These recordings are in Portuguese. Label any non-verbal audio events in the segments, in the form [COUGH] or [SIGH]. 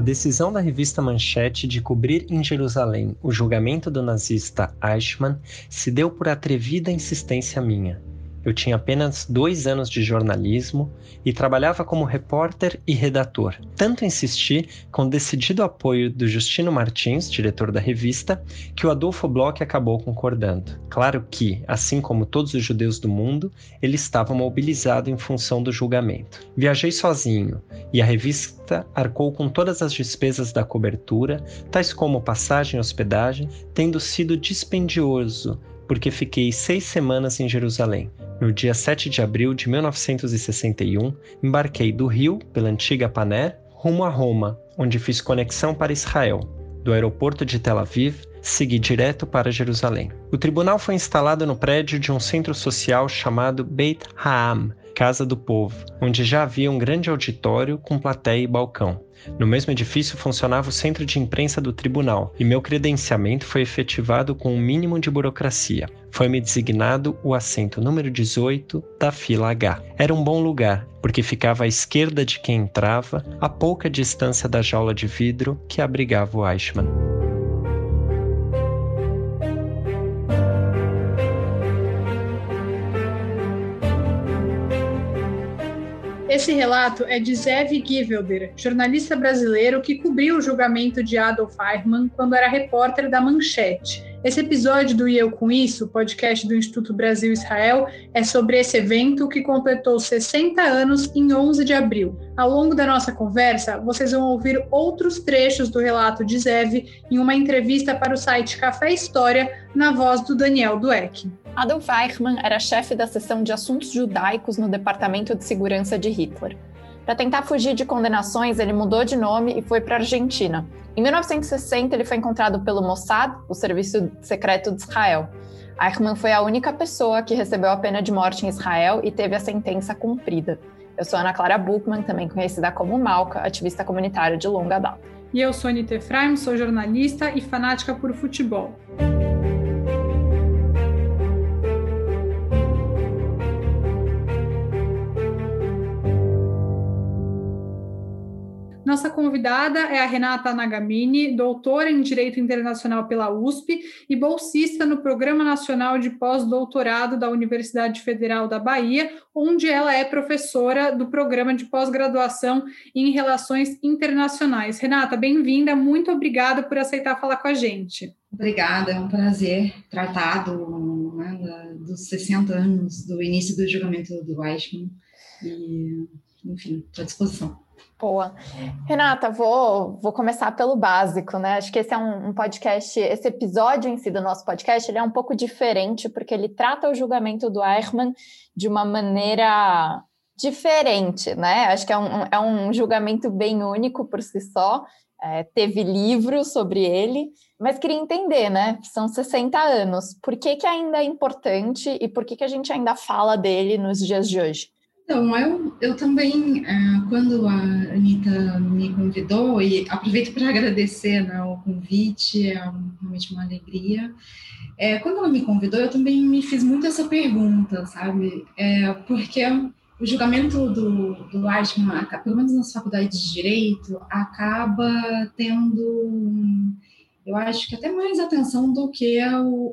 A decisão da revista Manchete de cobrir em Jerusalém o julgamento do nazista Eichmann se deu por atrevida insistência minha. Eu tinha apenas dois anos de jornalismo e trabalhava como repórter e redator. Tanto insisti, com decidido apoio do Justino Martins, diretor da revista, que o Adolfo Bloch acabou concordando. Claro que, assim como todos os judeus do mundo, ele estava mobilizado em função do julgamento. Viajei sozinho e a revista arcou com todas as despesas da cobertura, tais como passagem e hospedagem, tendo sido dispendioso porque fiquei seis semanas em Jerusalém. No dia 7 de abril de 1961, embarquei do Rio, pela antiga Paner, rumo a Roma, onde fiz conexão para Israel. Do aeroporto de Tel Aviv, segui direto para Jerusalém. O tribunal foi instalado no prédio de um centro social chamado Beit Ha'am, Casa do Povo, onde já havia um grande auditório com plateia e balcão. No mesmo edifício funcionava o centro de imprensa do tribunal e meu credenciamento foi efetivado com um mínimo de burocracia. Foi-me designado o assento número 18 da fila H. Era um bom lugar, porque ficava à esquerda de quem entrava, a pouca distância da jaula de vidro que abrigava o Eichmann. Esse relato é de Zev Givelder, jornalista brasileiro que cobriu o julgamento de Adolf Eichmann quando era repórter da Manchete. Esse episódio do E Eu Com Isso, podcast do Instituto Brasil Israel, é sobre esse evento que completou 60 anos em 11 de abril. Ao longo da nossa conversa, vocês vão ouvir outros trechos do relato de Zev em uma entrevista para o site Café História, na voz do Daniel Dueck. Adolf Eichmann era chefe da seção de assuntos judaicos no Departamento de Segurança de Hitler. Para tentar fugir de condenações, ele mudou de nome e foi para a Argentina. Em 1960, ele foi encontrado pelo Mossad, o serviço secreto de Israel. Eichmann foi a única pessoa que recebeu a pena de morte em Israel e teve a sentença cumprida. Eu sou Ana Clara Buchmann, também conhecida como Malca, ativista comunitária de longa data. E eu sou Anita Efraim, sou jornalista e fanática por futebol. Nossa convidada é a Renata Nagamini, doutora em Direito Internacional pela USP e bolsista no Programa Nacional de Pós-Doutorado da Universidade Federal da Bahia, onde ela é professora do Programa de Pós-Graduação em Relações Internacionais. Renata, bem-vinda, muito obrigada por aceitar falar com a gente. Obrigada, é um prazer tratar do, né, dos 60 anos do início do julgamento do Eichmann e, enfim, estou à disposição. Boa. Renata, vou, vou começar pelo básico, né? Acho que esse é um, um, podcast, esse episódio em si do nosso podcast, ele é um pouco diferente, porque ele trata o julgamento do Eichmann de uma maneira diferente, né? Acho que é um, é um julgamento bem único por si só. É, teve livros sobre ele, mas queria entender, né? São 60 anos. Por que, que ainda é importante e por que, que a gente ainda fala dele nos dias de hoje? Então, eu, eu também, é, quando a Anitta me convidou, e aproveito para [LAUGHS] agradecer né, o convite, é realmente uma alegria. É, quando ela me convidou, eu também me fiz muito essa pergunta, sabe? É, porque o julgamento do, do Eichmann, pelo menos nas faculdades de Direito, acaba tendo, eu acho que até mais atenção do que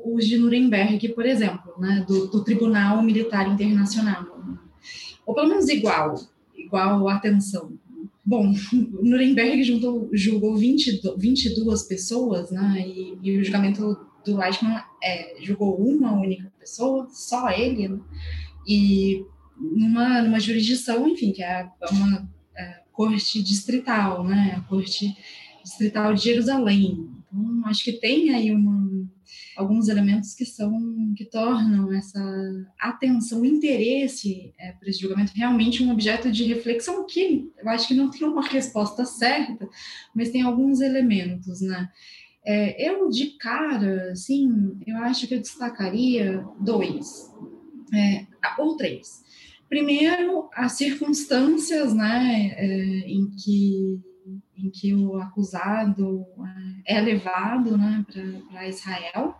os de Nuremberg, por exemplo, né, do, do Tribunal Militar Internacional ou pelo menos igual, igual atenção. Bom, [LAUGHS] Nuremberg juntou, julgou 20, 22 pessoas, né, e, e o julgamento do Eichmann é, julgou uma única pessoa, só ele, né, e numa, numa jurisdição, enfim, que é uma é, corte distrital, né, a corte distrital de Jerusalém. Então, acho que tem aí uma, alguns elementos que são que tornam essa atenção, interesse é, para esse julgamento realmente um objeto de reflexão que eu acho que não tem uma resposta certa, mas tem alguns elementos, né? É, eu de cara, assim, eu acho que eu destacaria dois é, ou três. Primeiro, as circunstâncias, né, é, em que em que o acusado é, é levado né, para Israel,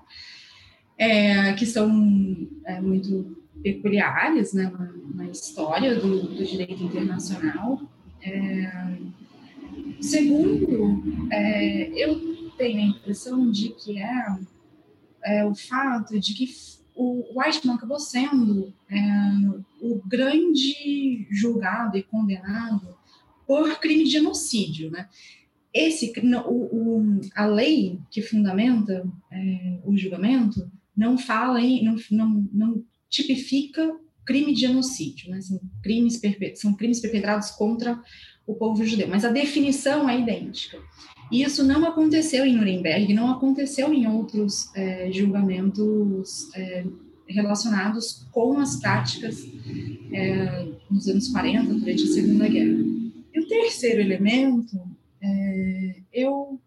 é, que são é, muito peculiares né, na, na história do, do, direito internacional. É, segundo, é, eu tenho a impressão de que é, é o fato de que o Weissman acabou sendo o grande julgado e condenado por crime de genocídio, né? Esse, o, o, a lei que fundamenta é, o julgamento não fala em, não, não, não tipifica crime de genocídio, né? São crimes, são crimes perpetrados contra o povo judeu, mas a definição é idêntica. E isso não aconteceu em Nuremberg, não aconteceu em outros é, julgamentos é, relacionados com as práticas é, nos anos 40, durante a Segunda Guerra. Terceiro elemento, é, eu,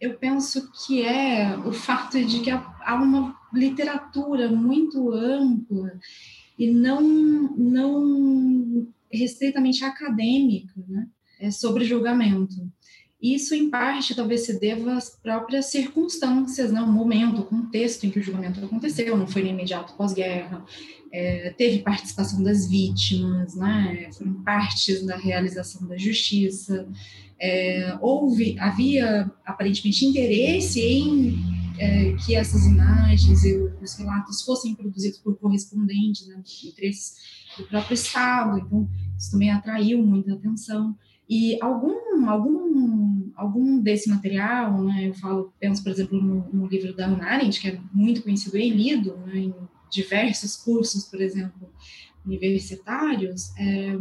eu penso que é o fato de que há uma literatura muito ampla e não, não restritamente acadêmica né, é sobre julgamento. Isso, em parte, talvez se deva às próprias circunstâncias, né? o momento, o contexto em que o julgamento aconteceu, não foi no imediato pós-guerra, é, teve participação das vítimas, né? foram partes da realização da justiça, é, houve, havia aparentemente interesse em é, que essas imagens e os relatos fossem produzidos por correspondentes, né? do próprio Estado, então isso também atraiu muita atenção. E algum, algum, algum desse material, né, eu falo, penso, por exemplo, no, no livro da Hannah Arendt, que é muito conhecido e lido né, em diversos cursos, por exemplo, universitários, é,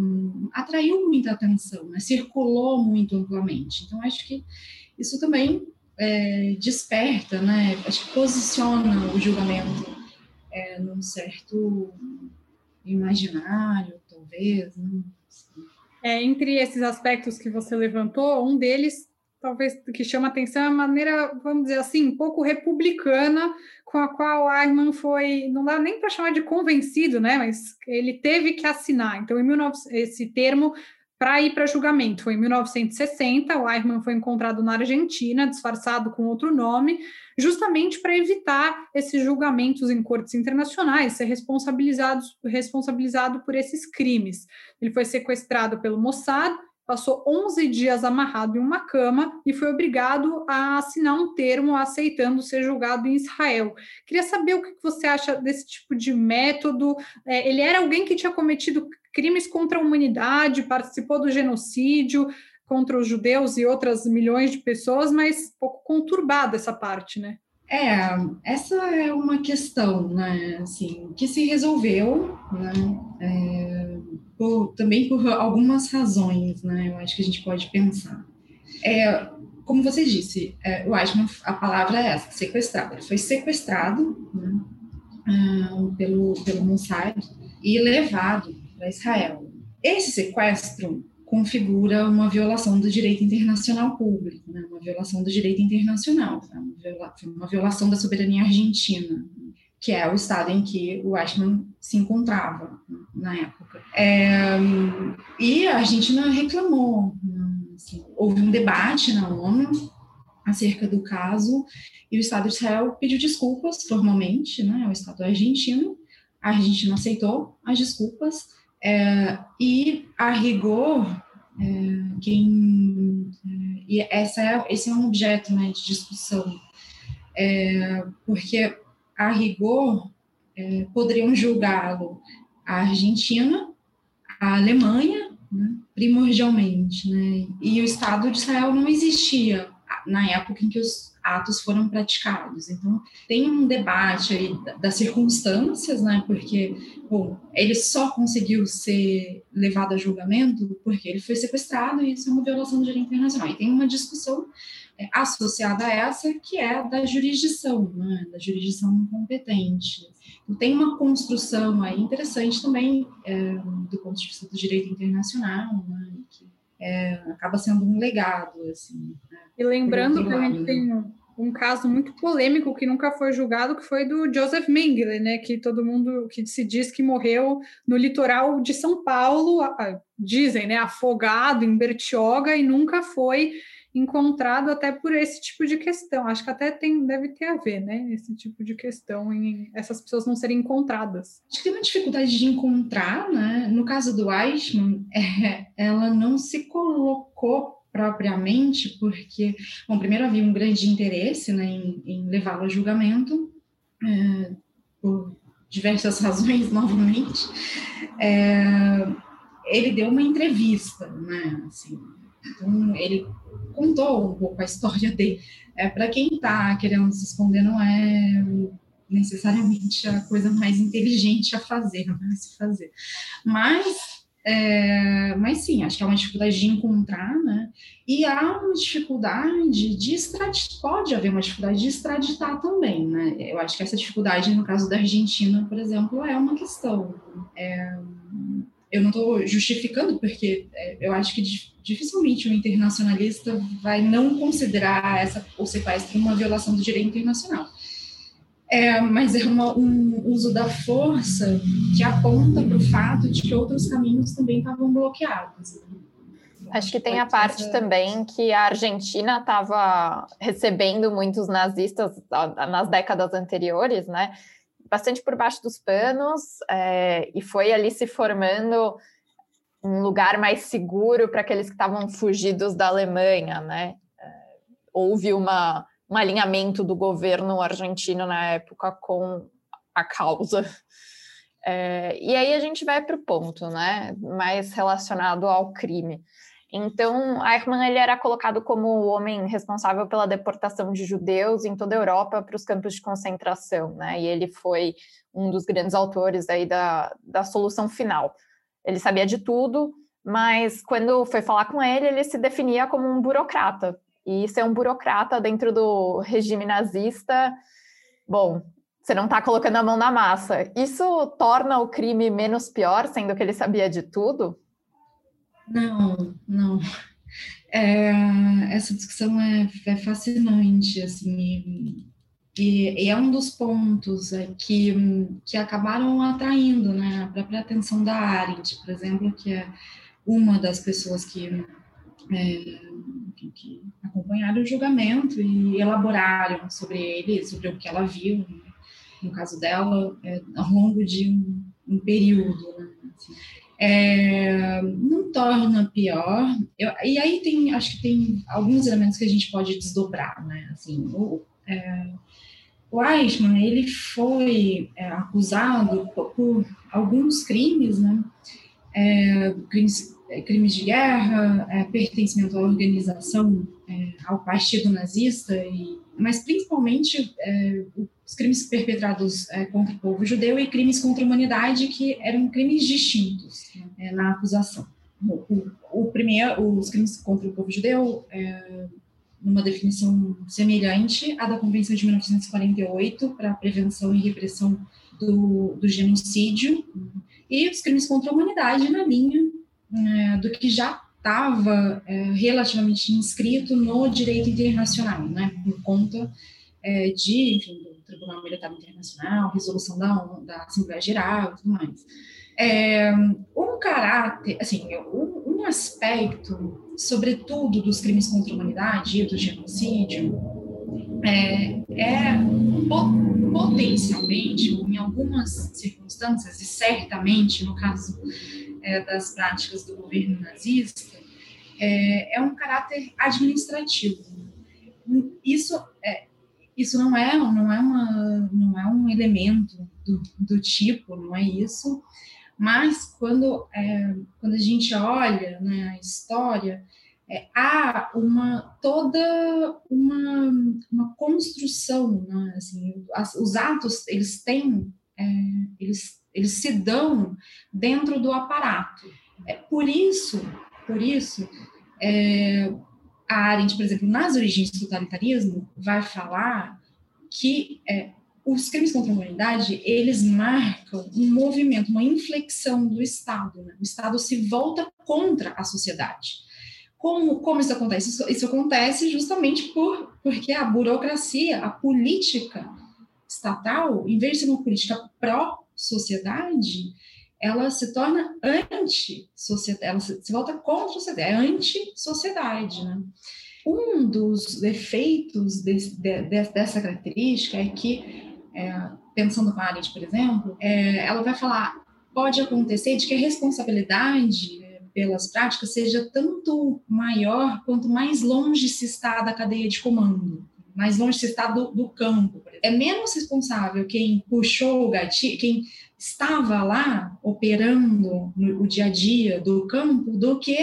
atraiu muita atenção, né, circulou muito amplamente. Então, acho que isso também é, desperta, né, acho que posiciona o julgamento é, num certo imaginário, talvez, né? É, entre esses aspectos que você levantou, um deles, talvez que chama atenção, é a maneira, vamos dizer assim, um pouco republicana com a qual Eichmann foi, não dá nem para chamar de convencido, né? Mas ele teve que assinar. Então, em 19, esse termo para ir para julgamento. Foi em 1960, o Eichmann foi encontrado na Argentina, disfarçado com outro nome, justamente para evitar esses julgamentos em cortes internacionais, ser responsabilizado, responsabilizado por esses crimes. Ele foi sequestrado pelo Mossad, passou 11 dias amarrado em uma cama e foi obrigado a assinar um termo aceitando ser julgado em Israel. Queria saber o que você acha desse tipo de método. É, ele era alguém que tinha cometido crimes contra a humanidade, participou do genocídio contra os judeus e outras milhões de pessoas, mas pouco conturbada essa parte, né? É, essa é uma questão, né, assim, que se resolveu, né, é, por, também por algumas razões, né, eu acho que a gente pode pensar. É, como você disse, é, o Eichmann, a palavra é essa, sequestrado. Ele foi sequestrado né, uh, pelo, pelo Mossad e levado para Israel. Esse sequestro configura uma violação do direito internacional público, né? uma violação do direito internacional, tá? uma, viola uma violação da soberania argentina, que é o estado em que o Eichmann se encontrava na época. É, e a Argentina reclamou, né? assim, houve um debate na ONU acerca do caso, e o Estado de Israel pediu desculpas formalmente, né, ao Estado argentino, a Argentina aceitou as desculpas, é, e, a rigor, é, quem, é, e essa é, esse é um objeto né, de discussão, é, porque, a rigor, é, poderiam julgá-lo a Argentina, a Alemanha, né, primordialmente, né, e o Estado de Israel não existia na época em que os atos foram praticados. Então, tem um debate aí das circunstâncias, né? Porque, bom, ele só conseguiu ser levado a julgamento porque ele foi sequestrado e isso é uma violação do direito internacional. E tem uma discussão é, associada a essa que é da jurisdição, né? Da jurisdição competente. Tem uma construção aí interessante também é, do ponto de vista do direito internacional, né? Que é, acaba sendo um legado, assim. Né? E lembrando que a gente tem um, um, caso muito polêmico que nunca foi julgado, que foi do Joseph Mengele, né? Que todo mundo que se diz que morreu no litoral de São Paulo, dizem, né? Afogado em Bertioga e nunca foi encontrado até por esse tipo de questão. Acho que até tem, deve ter a ver, né? Esse tipo de questão em essas pessoas não serem encontradas. Acho que tem uma dificuldade de encontrar, né? No caso do Eichmann, [LAUGHS] é, ela não se colocou propriamente, porque, bom, primeiro havia um grande interesse né, em, em levá-lo a julgamento, é, por diversas [LAUGHS] razões, novamente. É, ele deu uma entrevista, né, assim, então ele contou um pouco a história dele. É, Para quem está querendo se esconder, não é necessariamente a coisa mais inteligente a fazer, não é se fazer. Mas é, mas sim, acho que é uma dificuldade de encontrar, né? E há uma dificuldade de extraditar, pode haver uma dificuldade de extraditar também, né? Eu acho que essa dificuldade, no caso da Argentina, por exemplo, é uma questão. É, eu não estou justificando, porque é, eu acho que dificilmente um internacionalista vai não considerar essa, o sequestro uma violação do direito internacional. É, mas é uma, um uso da força que aponta para o fato de que outros caminhos também estavam bloqueados. Acho que tem a parte também que a Argentina estava recebendo muitos nazistas nas décadas anteriores, né? Bastante por baixo dos panos, é, e foi ali se formando um lugar mais seguro para aqueles que estavam fugidos da Alemanha, né? É, houve uma um alinhamento do governo argentino na época com a causa. É, e aí a gente vai para o ponto, né, mais relacionado ao crime. Então, Eichmann ele era colocado como o homem responsável pela deportação de judeus em toda a Europa para os campos de concentração, né? E ele foi um dos grandes autores aí da, da solução final. Ele sabia de tudo, mas quando foi falar com ele, ele se definia como um burocrata, e ser um burocrata dentro do regime nazista, bom, você não está colocando a mão na massa. Isso torna o crime menos pior, sendo que ele sabia de tudo? Não, não. É, essa discussão é, é, fascinante, assim, e, e, é um dos pontos é, que, que acabaram atraindo né, a própria atenção da Arendt, por exemplo, que é uma das pessoas que é, que, acompanharam o julgamento e elaboraram sobre ele, sobre o que ela viu, né? no caso dela, é, ao longo de um, um período. Né? Assim, é, não torna pior. Eu, e aí tem, acho que tem alguns elementos que a gente pode desdobrar, né? Assim, o, é, o Eichmann, ele foi é, acusado por, por, alguns crimes, né? É, crimes é, crimes de guerra, é, pertencimento à organização, ao partido nazista, e, mas principalmente é, os crimes perpetrados é, contra o povo judeu e crimes contra a humanidade, que eram crimes distintos né, na acusação. O, o, primeiro, os crimes contra o povo judeu, numa definição semelhante à da Convenção de 1948 para a prevenção e repressão do, do genocídio, e os crimes contra a humanidade na linha é, do que já estava é, relativamente inscrito no direito internacional, né, por conta é, de, enfim, Tribunal Militar Internacional, resolução da, da Assembleia Geral e tudo mais. É, um caráter, assim, um, um aspecto, sobretudo dos crimes contra a humanidade e do genocídio, é, é potencialmente, em algumas circunstâncias, e certamente no caso é, das práticas do governo nazista é, é um caráter administrativo. Isso é, isso não é não é uma não é um elemento do, do tipo não é isso mas quando é, quando a gente olha né, a história é, há uma toda uma, uma construção né, assim as, os atos eles têm é, eles eles se dão dentro do aparato. É, por isso, por isso, é, a Arendt, por exemplo, nas origens do totalitarismo, vai falar que é, os crimes contra a humanidade, eles marcam um movimento, uma inflexão do Estado. Né? O Estado se volta contra a sociedade. Como, como isso acontece? Isso, isso acontece justamente por, porque a burocracia, a política estatal, em vez de ser uma política pró sociedade, ela se torna anti-sociedade, ela se, volta contra a sociedade, é anti-sociedade, né? Um dos efeitos de, de, dessa característica é que, é, pensando com a Arendt, por exemplo, é, ela vai falar, pode acontecer de que a responsabilidade pelas práticas seja tanto maior quanto mais longe se está da cadeia de comando, mais longe se está do, do campo. É menos responsável quem puxou o gatilho, quem estava lá operando no, o dia a dia do campo, do que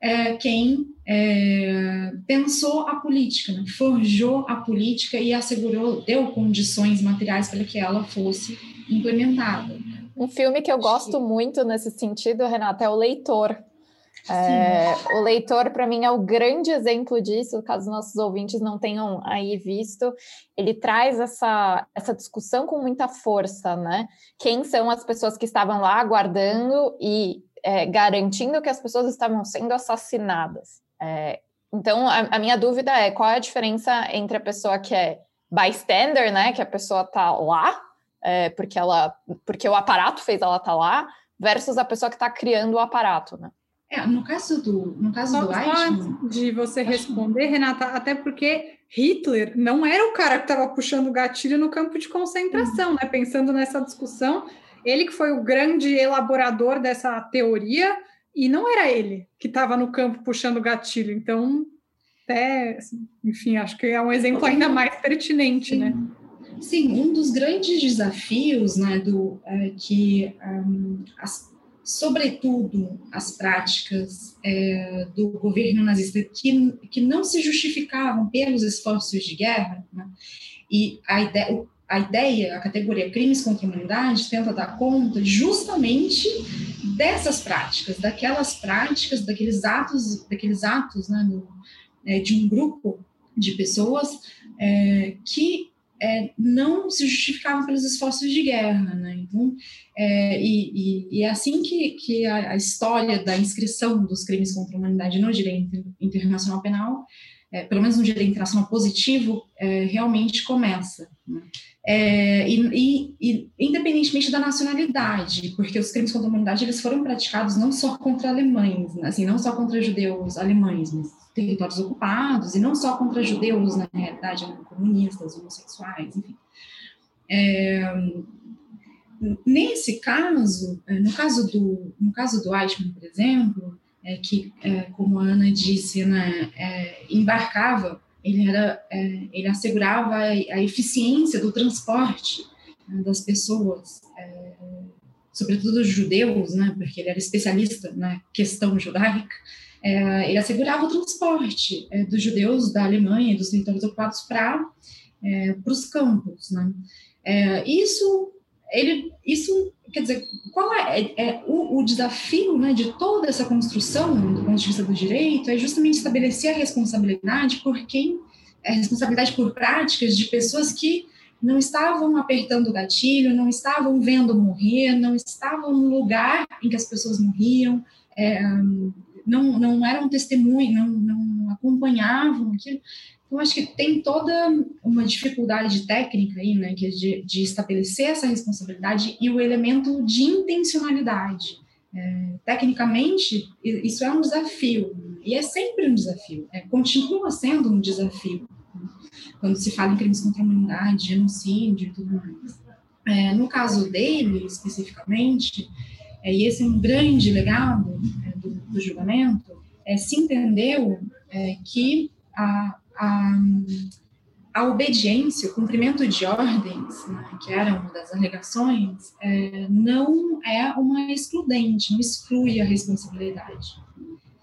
é, quem é, pensou a política, né? forjou a política e assegurou, deu condições materiais para que ela fosse implementada. Um filme que eu gosto muito nesse sentido, Renata, é O Leitor. É, o Leitor, para mim, é o grande exemplo disso, caso nossos ouvintes não tenham aí visto. Ele traz essa, essa discussão com muita força, né? Quem são as pessoas que estavam lá aguardando e é, garantindo que as pessoas estavam sendo assassinadas? É, então, a, a, minha dúvida é qual é a diferença entre a pessoa que é bystander, né? Que a pessoa tá lá é, porque ela, porque o aparato fez ela estar tá lá, versus a pessoa que está criando o aparato, né? É, no caso do, no caso só, do Eichmann, de você responder, Renata, até porque Hitler não era o cara que estava puxando o gatilho no campo de concentração, né? Pensando nessa discussão, ele que foi o grande elaborador dessa teoria e não era ele que estava no campo puxando o gatilho. Então, até, enfim, acho que é um exemplo ainda mais pertinente, né? Sim. né? Sim, um dos grandes desafios, né, do é, que um, as, sobretudo as práticas é, do governo nazista que, que não se justificavam pelos esforços de guerra, né, e a ideia, a ideia, a categoria crimes contra a humanidade tenta dar conta justamente dessas práticas, daquelas práticas, daqueles atos, daqueles atos, né, é, de um grupo de pessoas é, que é, não se justificavam pelos esforços de guerra. Né? Então, é, e, e, e, é assim que, que a, a, história da inscrição dos crimes contra a humanidade no direito internacional penal, é, pelo menos no direito internacional positivo, é, realmente começa. Né? É, e, e, independentemente da nacionalidade, porque os crimes contra a humanidade eles foram praticados não só contra alemães, né? assim, não só contra judeus alemães, mas territórios ocupados, e não só contra judeus, na realidade, comunistas, homossexuais, enfim. É, nesse caso, é, no caso do, no caso do Eichmann, por exemplo, é, que, é, como a Ana disse, né, é, embarcava, ele, era, é, ele assegurava a, a, eficiência do transporte né, das pessoas, sobretudo dos judeus, né, porque ele era especialista na questão judaica, é, ele assegurava o transporte é, dos judeus da Alemanha dos territórios ocupados para é, os campos. Né? É, isso, ele, isso, quer dizer, qual é, é, é o, o, desafio né, de toda essa construção do ponto de vista do direito? É justamente estabelecer a responsabilidade por quem, a responsabilidade por práticas de pessoas que não estavam apertando o gatilho, não estavam vendo morrer, não estavam no lugar em que as pessoas morriam, é, não, não eram testemunhas, não, não acompanhavam aquilo. Então, acho que tem toda uma dificuldade técnica aí, né, é de, de estabelecer essa responsabilidade e o elemento de intencionalidade. É, tecnicamente, isso é um desafio, e é sempre um desafio, é, continua sendo um desafio, né, quando se fala em crimes contra a humanidade, genocídio e tudo mais. É, no caso dele, especificamente, é, e esse é um grande legado é, do, do, julgamento, é, se entendeu é, que a, a, a, obediência, o cumprimento de ordens, né, que era uma das alegações, é, não é uma excludente, não exclui a responsabilidade.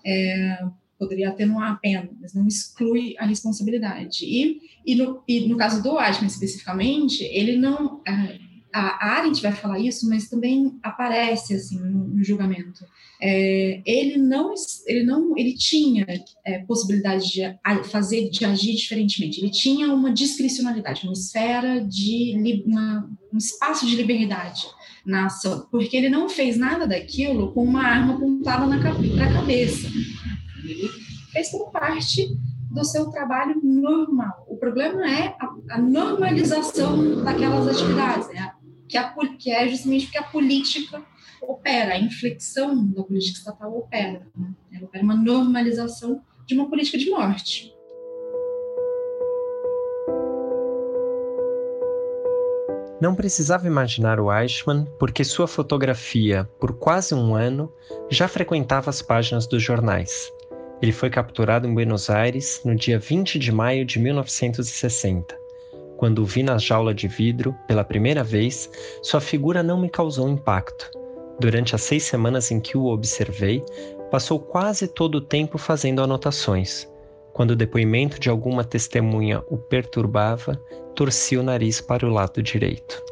É, poderia atenuar a pena, mas não exclui a responsabilidade. E, e, no, e no caso do Eichmann, especificamente, ele não é, a Arendt vai falar isso, mas também aparece assim no, no julgamento. É, ele não, ele não, ele tinha é, possibilidade de fazer, de agir diferentemente. Ele tinha uma discricionalidade, uma esfera de uma, um espaço de liberdade na ação, porque ele não fez nada daquilo com uma arma apontada na para a cabeça. Ele fez como parte do seu trabalho normal. O problema é a, a normalização daquelas atividades, né? Que, a, que é justamente porque a política opera, a inflexão da política estatal opera. Né? Ela opera uma normalização de uma política de morte. Não precisava imaginar o Eichmann porque sua fotografia, por quase um ano, já frequentava as páginas dos jornais. Ele foi capturado em Buenos Aires no dia 20 de maio de 1960. Quando o vi na jaula de vidro pela primeira vez, sua figura não me causou impacto. Durante as seis semanas em que o observei, passou quase todo o tempo fazendo anotações. Quando o depoimento de alguma testemunha o perturbava, torcia o nariz para o lado direito.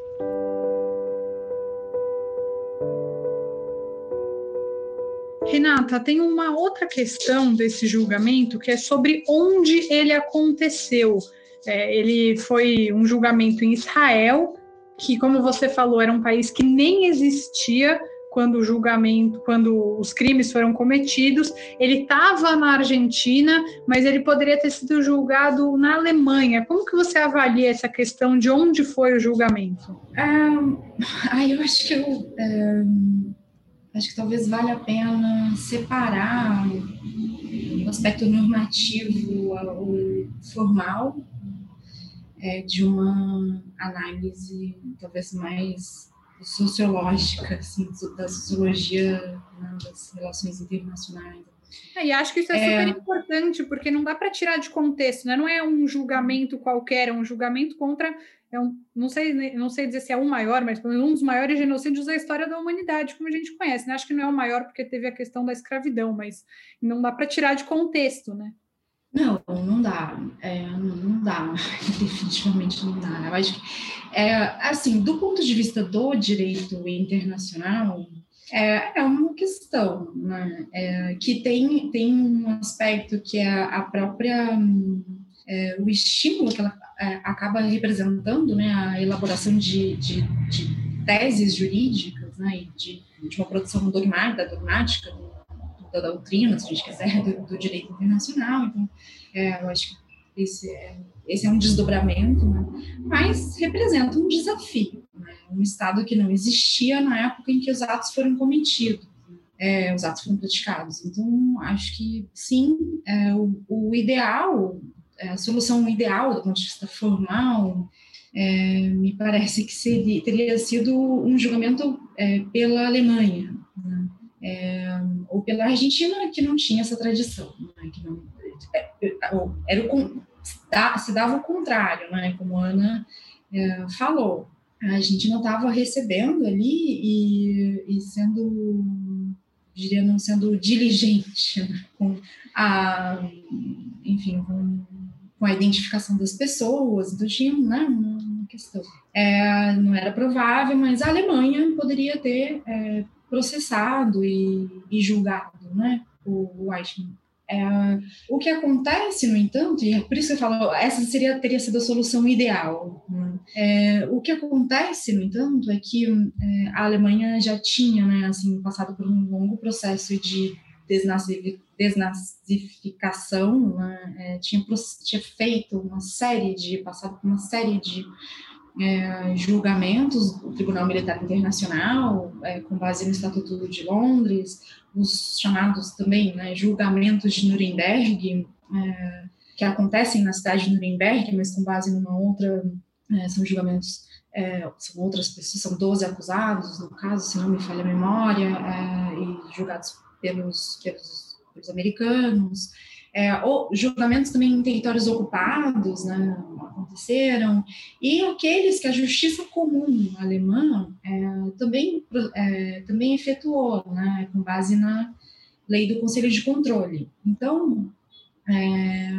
Renata, tem uma outra questão desse julgamento que é sobre onde ele aconteceu. É, ele foi um julgamento em Israel, que, como você falou, era um país que nem existia quando o julgamento, quando os crimes foram cometidos. Ele estava na Argentina, mas ele poderia ter sido julgado na Alemanha. Como que você avalia essa questão de onde foi o julgamento? Ah, eu acho que eu acho que talvez valha a pena separar o aspecto normativo, o formal é, de uma análise talvez mais sociológica, assim, da sociologia né, das relações internacionais. É, e acho que isso é, é, super importante, porque não dá para tirar de contexto, né? Não é um julgamento qualquer, é um julgamento contra. É um, não, sei, não sei dizer se é o maior, mas pelo menos um dos maiores genocídios da história da humanidade, como a gente conhece. Né? Acho que não é o maior porque teve a questão da escravidão, mas não dá para tirar de contexto, né? Não, não dá. É, não dá. [LAUGHS] Definitivamente não dá. Eu acho que, é, assim, do ponto de vista do direito internacional, é, é uma questão né? é, que tem, tem um aspecto que é a própria é, o estímulo que ela é, acaba representando, né, a elaboração de, de, de teses jurídicas, né, de, de uma produção dogmática, dogmática da doutrina, se a gente quiser, do, do direito internacional. Então, é, eu acho que esse é, esse é um desdobramento, né? mas representa um desafio. Né? Um Estado que não existia na época em que os atos foram cometidos. É, os atos foram praticados. Então, acho que sim, é, o, o, ideal, é, a solução ideal do ponto de vista formal, é, me parece que seria, teria sido um julgamento é, pela Alemanha? É, ou pela Argentina, que não tinha essa tradição, né, que não, é, era o, se dava o contrário, né, como a Ana é, falou, a Argentina estava recebendo ali e, e sendo, diria, não sendo diligente né, com a, enfim, com, com, a identificação das pessoas, então tinha né, uma questão. É, não era provável, mas a Alemanha poderia ter é, processado e, e julgado né, o Eichmann. É, o que acontece, no entanto, e é por isso que eu falo, essa seria, teria sido a solução ideal. Né? É, o que acontece, no entanto, é que é, a Alemanha já tinha né, assim, passado por um longo processo de desnazificação, né? É, tinha, tinha feito uma série de, passado por uma série de é, julgamentos do Tribunal Militar Internacional, é, com base no Estatuto de Londres, os chamados também né, julgamentos de Nuremberg, é, que acontecem na cidade de Nuremberg, mas com base numa outra, é, são julgamentos, é, são outras pessoas, são 12 acusados, no caso, se não me falha a memória, é, e julgados pelos, pelos, pelos americanos, é, ou julgamentos também em territórios ocupados né, aconteceram, e aqueles que a justiça comum alemã é, também, é, também efetuou, né, com base na lei do Conselho de Controle. Então, é,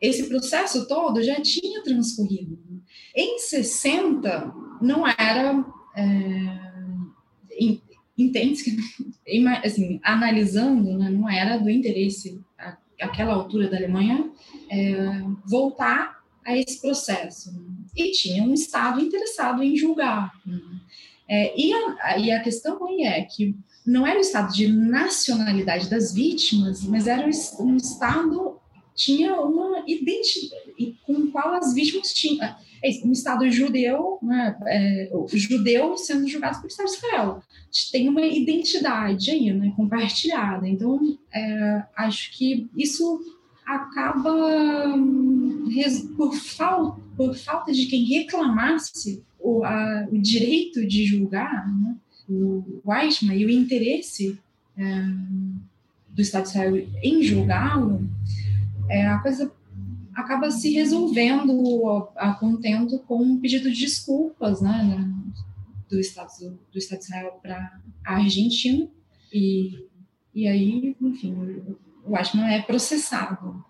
esse processo todo já tinha transcorrido. Em 60, não era. É, que, [LAUGHS] assim, analisando, né, não era do interesse aquela altura da Alemanha, é, voltar a esse processo. E tinha um Estado interessado em julgar. Né? É, e, a, e a questão aí é que não era o Estado de nacionalidade das vítimas, mas era um Estado tinha uma identidade com o qual as vítimas tinham é um Estado judeu, né, é, judeu sendo julgado por Estado de Israel. Tem uma identidade aí, né, compartilhada. Então, é, acho que isso acaba, por falta, por falta de quem reclamasse, o, a, o direito de julgar né, o Eichmann e o interesse é, do Estado de Israel em julgá-lo, é, a coisa acaba se resolvendo a, a contento com um pedido de desculpas né, né do, Estado, do, do Estado de Israel para a Argentina, e, e aí, enfim, o Eichmann é processado.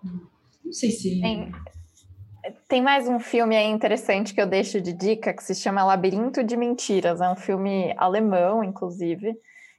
Não sei se. Tem, tem mais um filme aí interessante que eu deixo de dica que se chama Labirinto de Mentiras. É um filme alemão, inclusive.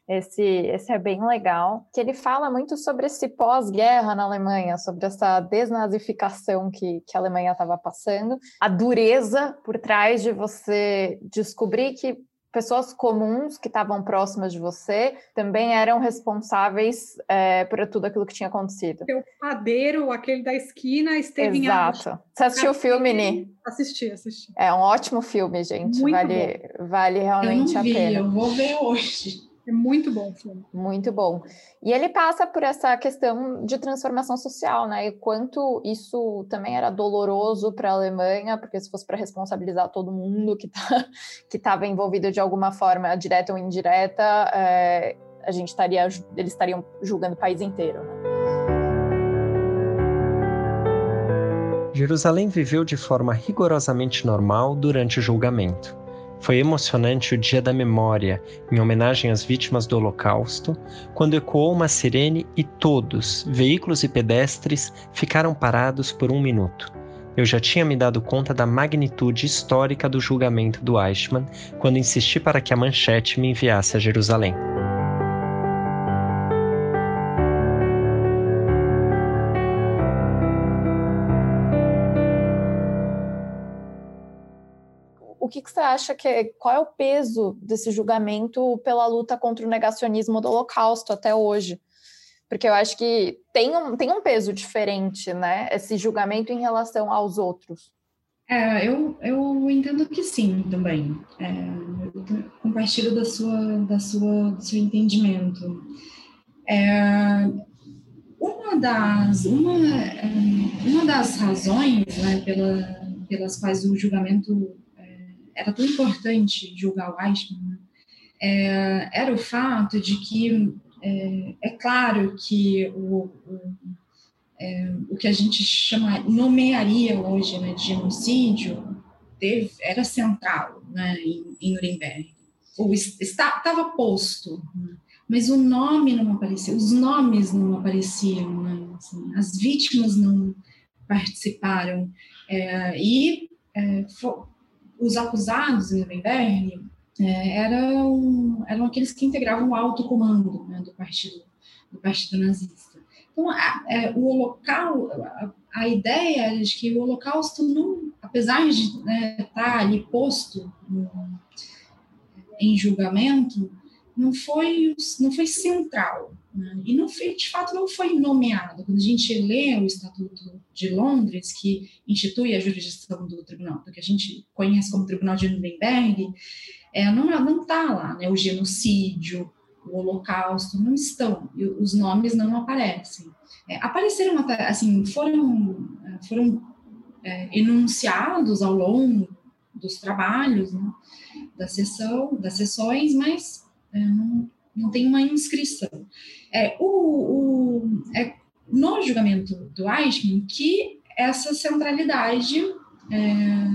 Esse, esse é bem legal, que ele fala muito sobre esse pós-guerra na Alemanha, sobre essa desnazificação que, que a Alemanha estava passando, a dureza por trás de você descobrir que pessoas comuns que estavam próximas de você também eram responsáveis é, por tudo aquilo que tinha acontecido. O padeiro, aquele da esquina, esteve Exato. em Você assistiu o filme, Ni? Assisti, assisti. É um ótimo filme, gente. Muito vale, bom. vale realmente eu não vi, a pena. Eu vou ver hoje. É muito bom o filme. Muito bom. E ele passa por essa questão de transformação social, né? E quanto isso também era doloroso para a Alemanha, porque se fosse para responsabilizar todo mundo que tá, que estava envolvido de alguma forma, direta ou indireta, é, a gente estaria, eles estariam julgando o país inteiro. Né? Jerusalém viveu de forma rigorosamente normal durante o julgamento. Foi emocionante o Dia da Memória, em homenagem às vítimas do Holocausto, quando ecoou uma sirene e todos, veículos e pedestres, ficaram parados por um minuto. Eu já tinha me dado conta da magnitude histórica do julgamento do Eichmann quando insisti para que a manchete me enviasse a Jerusalém. O que, que você acha que é, qual é o peso desse julgamento pela luta contra o negacionismo do Holocausto até hoje? Porque eu acho que tem um, tem um peso diferente, né? Esse julgamento em relação aos outros. É, eu, eu entendo que sim também. É, eu compartilho da sua, da sua, do seu entendimento. É, uma das, uma, é, uma das razões né, pela, pelas quais o julgamento era tão importante julgar o Eichmann, né? é, era o fato de que é, é claro que o, o, é, o, que a gente chama, nomearia hoje né, de genocídio teve, era central né, em, em Nuremberg. Ou estava posto, né? mas o nome não aparecia, os nomes não apareciam, né? assim, as vítimas não participaram. É, e é, os acusados em Nuremberg é, eram, eram aqueles que integravam o alto comando né, do partido do partido nazista. Então, a, é, o holocausto, a, a, ideia era de que o holocausto não, apesar de estar né, tá ali posto no, em julgamento, não foi não foi central né? E não foi, de fato não foi nomeado. Quando a gente lê o Estatuto de Londres, que institui a jurisdição do tribunal, do que a gente conhece como Tribunal de Nuremberg, é, não está lá, né? O genocídio, o Holocausto, não estão, os nomes não aparecem. É, apareceram assim, foram, foram é, enunciados ao longo dos trabalhos né, da sessão, das sessões, mas é, não, não tem uma inscrição. É, o, o, é no julgamento do Eichmann que essa centralidade, é,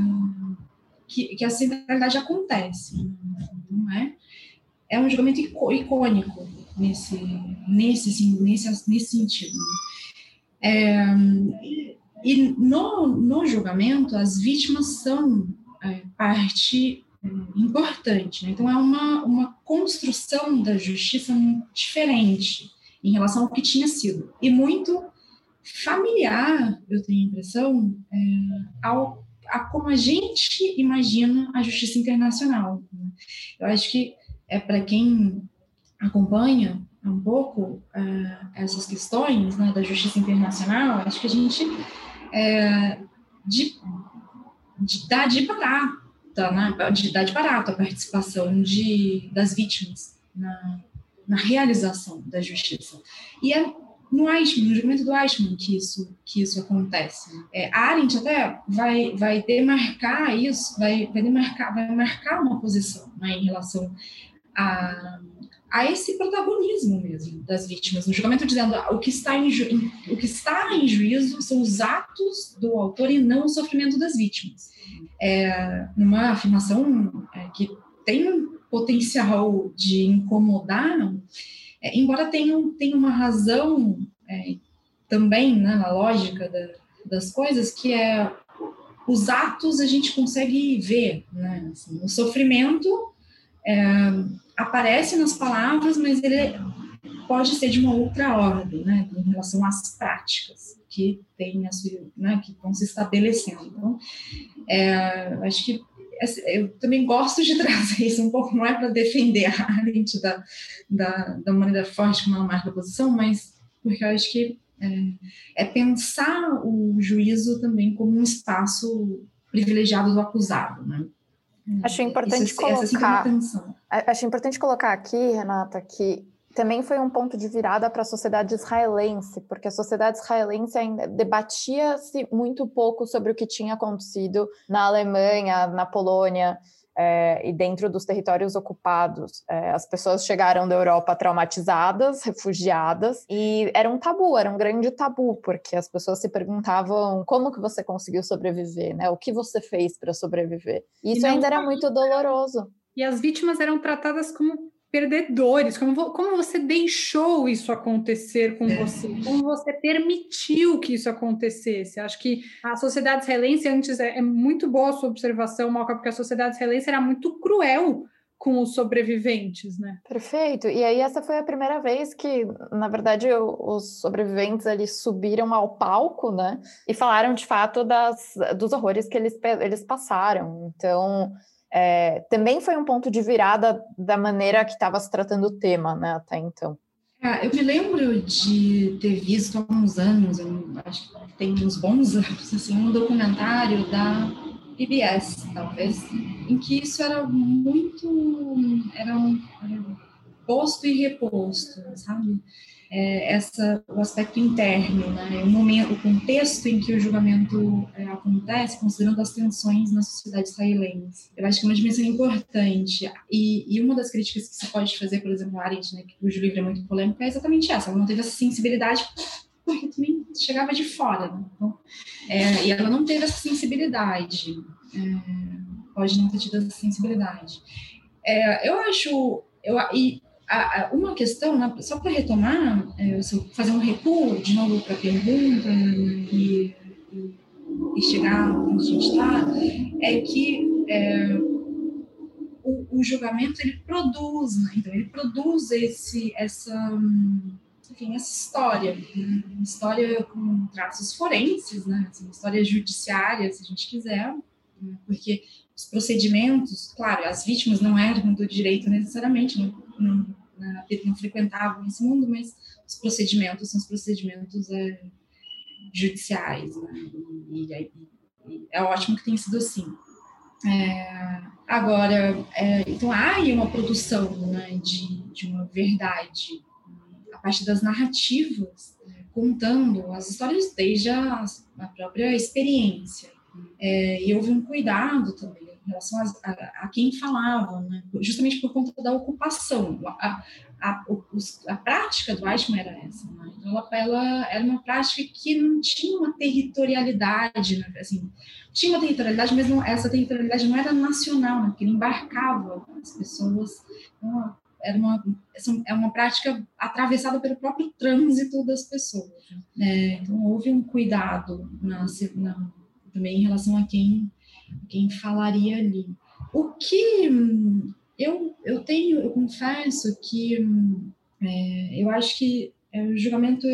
que, que a centralidade acontece, não é? É um julgamento icônico nesse, nesse, nesse, nesse sentido. É, e no, no julgamento, as vítimas são é, parte importante. Né? Então, é uma, uma construção da justiça diferente em relação ao que tinha sido. E muito familiar, eu tenho a impressão, é, ao, a como a gente imagina a justiça internacional. Né? Eu acho que é para quem acompanha um pouco é, essas questões né, da justiça internacional, acho que a gente é, de, de, dá de parar da, né, de barato a participação de, das vítimas na, na realização da justiça. E é no Eichmann, no julgamento do Eichmann que isso, que isso acontece. É, a Arendt até vai, vai demarcar isso, vai, vai demarcar, vai marcar uma posição né, em relação a, a esse protagonismo mesmo das vítimas no julgamento, dizendo ah, o que está em, ju, o que está em juízo são os atos do autor e não o sofrimento das vítimas. É uma afirmação é, que tem um potencial de incomodar, é, embora tenha, tenha uma razão é, também né, na lógica da, das coisas, que é os atos a gente consegue ver, né? Assim, o sofrimento é, aparece nas palavras, mas ele pode ser de uma outra ordem, né, em relação às práticas que tem né, que vão se estabelecendo. Então, é, acho que eu também gosto de [LAUGHS] trazer isso um pouco, não é para defender a Arendt da, da, da maneira forte como ela marca a posição, mas porque eu acho que é, é, pensar o juízo também como um espaço privilegiado do acusado, né? Acho importante isso, colocar. Acho importante colocar aqui, Renata, que também foi um ponto de virada para a sociedade israelense, porque a sociedade israelense ainda debatia-se muito pouco sobre o que tinha acontecido na Alemanha, na Polônia é, e dentro dos territórios ocupados. É, as pessoas chegaram da Europa traumatizadas, refugiadas, e era um tabu, era um grande tabu, porque as pessoas se perguntavam como que você conseguiu sobreviver, né? O que você fez para sobreviver? E isso ainda era muito doloroso. E as vítimas eram tratadas como perdedores, como, como você deixou isso acontecer com é. você, como você permitiu que isso acontecesse. Acho que a sociedade israelense, antes, é, é muito boa a sua observação, Malca, porque a sociedade israelense era muito cruel com os sobreviventes, né? Perfeito. E aí essa foi a primeira vez que, na verdade, os sobreviventes eles subiram ao palco, né? E falaram de fato das, dos horrores que eles, eles passaram. Então, é, também foi um ponto de virada da maneira que estava se tratando o tema, né, até então. É, eu me lembro de ter visto há uns anos, acho que tem uns bons anos, assim, um documentário da PBS, talvez, em que isso era muito, era um, era posto e reposto, sabe? É, essa, o aspecto interno, né? o momento, o contexto em que o julgamento é, acontece, considerando as tensões na sociedade israelense. Eu acho que é uma dimensão importante. E, e uma das críticas que se pode fazer, por exemplo, a Arendt, né, cujo livro é muito polêmico, é exatamente essa. Ela não teve essa sensibilidade porque também chegava de fora. Né? Então, é, e ela não teve essa sensibilidade. É, pode não ter tido essa sensibilidade. É, eu acho... Eu, e a, a, uma questão, só para retomar, é, fazer um recuo de novo para a pergunta e, e, chegar onde a gente está, é que é, o, o, julgamento ele produz, né? então ele produz esse, essa, enfim, essa história, né? uma história com traços forenses, né? Assim, uma história judiciária, se a gente quiser, né? porque os procedimentos, claro, as vítimas não eram do direito necessariamente, não, não, não frequentavam esse mundo, mas os procedimentos são os procedimentos é, judiciais, né? e, e, e, é ótimo que tenha sido assim. É, agora, é, então há aí uma produção né, de, de uma verdade a partir das narrativas, né, contando as histórias desde a, a própria experiência. É, e houve um cuidado também em relação a, a, a quem falava, né? justamente por conta da ocupação. A, a, a prática do Eichmann era essa. Né? Então, ela, ela, era uma prática que não tinha uma territorialidade, né? assim, tinha uma territorialidade, mas não, essa territorialidade não era nacional, né? porque ele embarcava as pessoas. Então, era uma, é uma prática atravessada pelo próprio trânsito das pessoas. Né? Então, houve um cuidado na, na, também em relação a quem quem falaria ali. O que eu, eu tenho, eu confesso que é, eu acho que é, julgamento,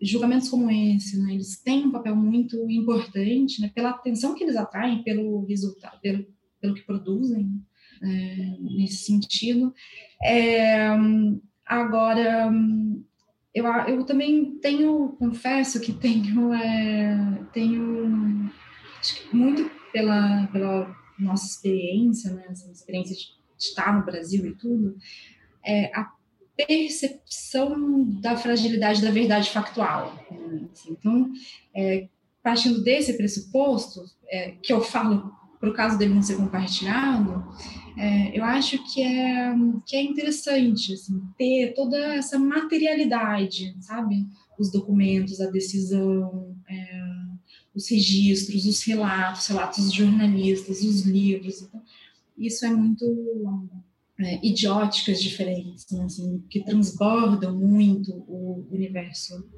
julgamentos como esse, né, eles têm um papel muito importante, né, pela atenção que eles atraem, pelo resultado, pelo, pelo que produzem, né, nesse sentido. É, agora, eu, eu também tenho, confesso que tenho, é, tenho muito pela, pela nossa experiência, né, essa experiência de estar no Brasil e tudo, é, a percepção da fragilidade da verdade factual. Né? Assim, então, é, partindo desse pressuposto, é, que eu falo para o caso dele não ser compartilhado, é, eu acho que é, que é interessante assim, ter toda essa materialidade, sabe? Os documentos, a decisão, é, os registros, os relatos, relatos dos jornalistas, os livros. Então, isso é muito é, idióticas diferentes, né, assim, que transbordam muito o universo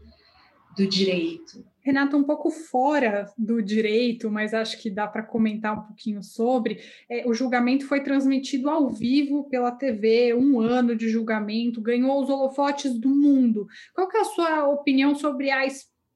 do direito. Renata, um pouco fora do direito, mas acho que dá para comentar um pouquinho sobre. É, o julgamento foi transmitido ao vivo pela TV, um ano de julgamento, ganhou os holofotes do mundo. Qual que é a sua opinião sobre a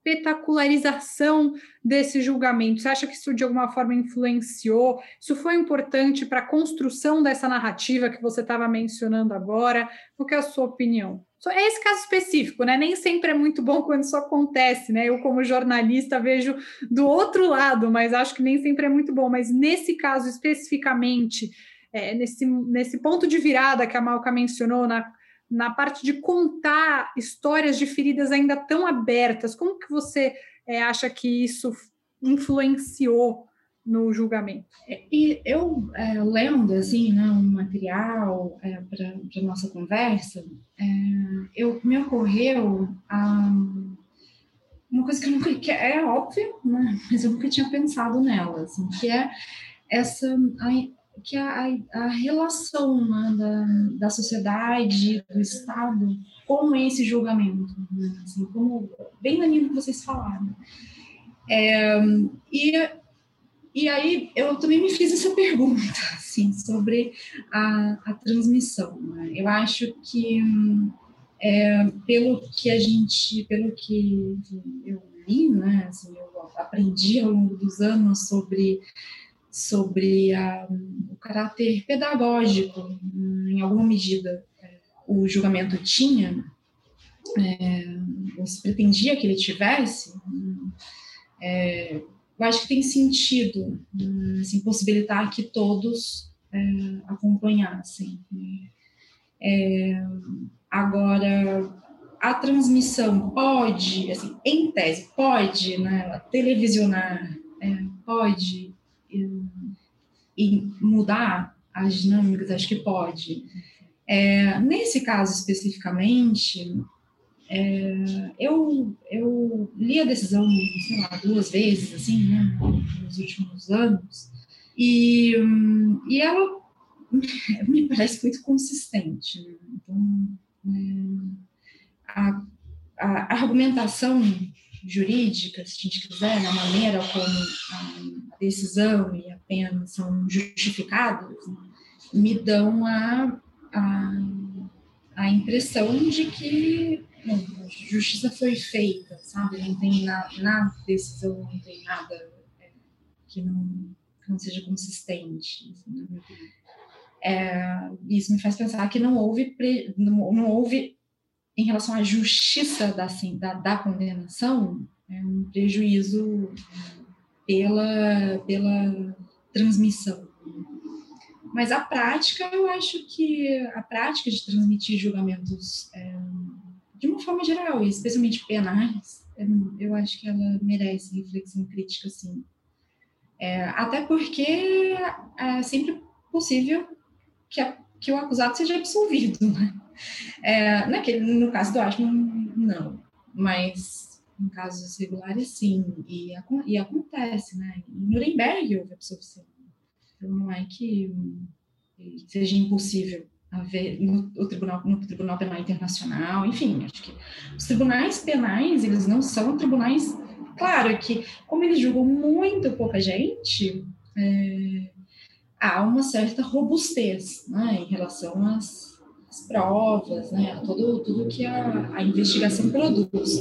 espetacularização desse julgamento? Você acha que isso de alguma forma influenciou? Isso foi importante para a construção dessa narrativa que você estava mencionando agora? Qual é a sua opinião? É esse caso específico, né? Nem sempre é muito bom quando isso acontece, né? Eu, como jornalista, vejo do outro lado, mas acho que nem sempre é muito bom. Mas nesse caso especificamente, é, nesse, nesse ponto de virada que a Malca mencionou, na, na parte de contar histórias de feridas ainda tão abertas, como que você é, acha que isso influenciou no julgamento. É, e eu, é, lendo assim, né, um material é, para nossa conversa, é, eu, me ocorreu a, uma coisa que nunca, que é óbvia, né, mas eu nunca tinha pensado nela, assim, que é essa, a, que a, a relação né, da, da sociedade, do Estado, com esse julgamento, né, assim, como, bem na linha que vocês falaram. É, e e aí eu também me fiz essa [LAUGHS] pergunta, assim, sobre a, a transmissão. Né? Eu acho que é, pelo que a gente, pelo que eu li, né, assim, eu aprendi ao longo dos anos sobre sobre a, o caráter pedagógico, em alguma medida, o julgamento tinha, é, ou se pretendia que ele tivesse, é, eu acho que tem sentido hum, assim, possibilitar que todos é, acompanhassem. Né? É, agora, a transmissão pode, assim, em tese, pode né, televisionar, é, pode e, mudar as dinâmicas, acho que pode. É, nesse caso especificamente, é, eu, eu li a decisão, sei lá, duas vezes, assim, né, nos últimos anos, e, e ela [LAUGHS] me parece muito consistente. Né? Então, é, a, a, argumentação jurídica, se a gente quiser, na maneira como a, decisão e a pena são justificadas, né, me dão a, a, a impressão de que a justiça foi feita, sabe? Não tem na, na decisão, não tem nada é, que, não, que não seja consistente. Assim, é, isso me faz pensar que não houve, pre, não, não houve em relação à justiça da, assim, da, da condenação, é um prejuízo pela, pela transmissão. Mas a prática, eu acho que a prática de transmitir julgamentos é, de uma forma geral, e especialmente penais, eu acho que ela merece reflexão crítica, sim. É, até porque é sempre possível que, a, que o acusado seja absolvido, né? É, naquele, no caso do Ashman, não, mas em casos regulares, sim, e, e acontece, né? Em Nuremberg houve absolvição, então não é que seja impossível ver no, no, tribunal, no Tribunal Penal Internacional, enfim, acho que os tribunais penais, eles não são tribunais, claro que, como eles julgam muito pouca gente, é, há uma certa robustez né, em relação às, às provas, né, todo, tudo que a, a investigação produz,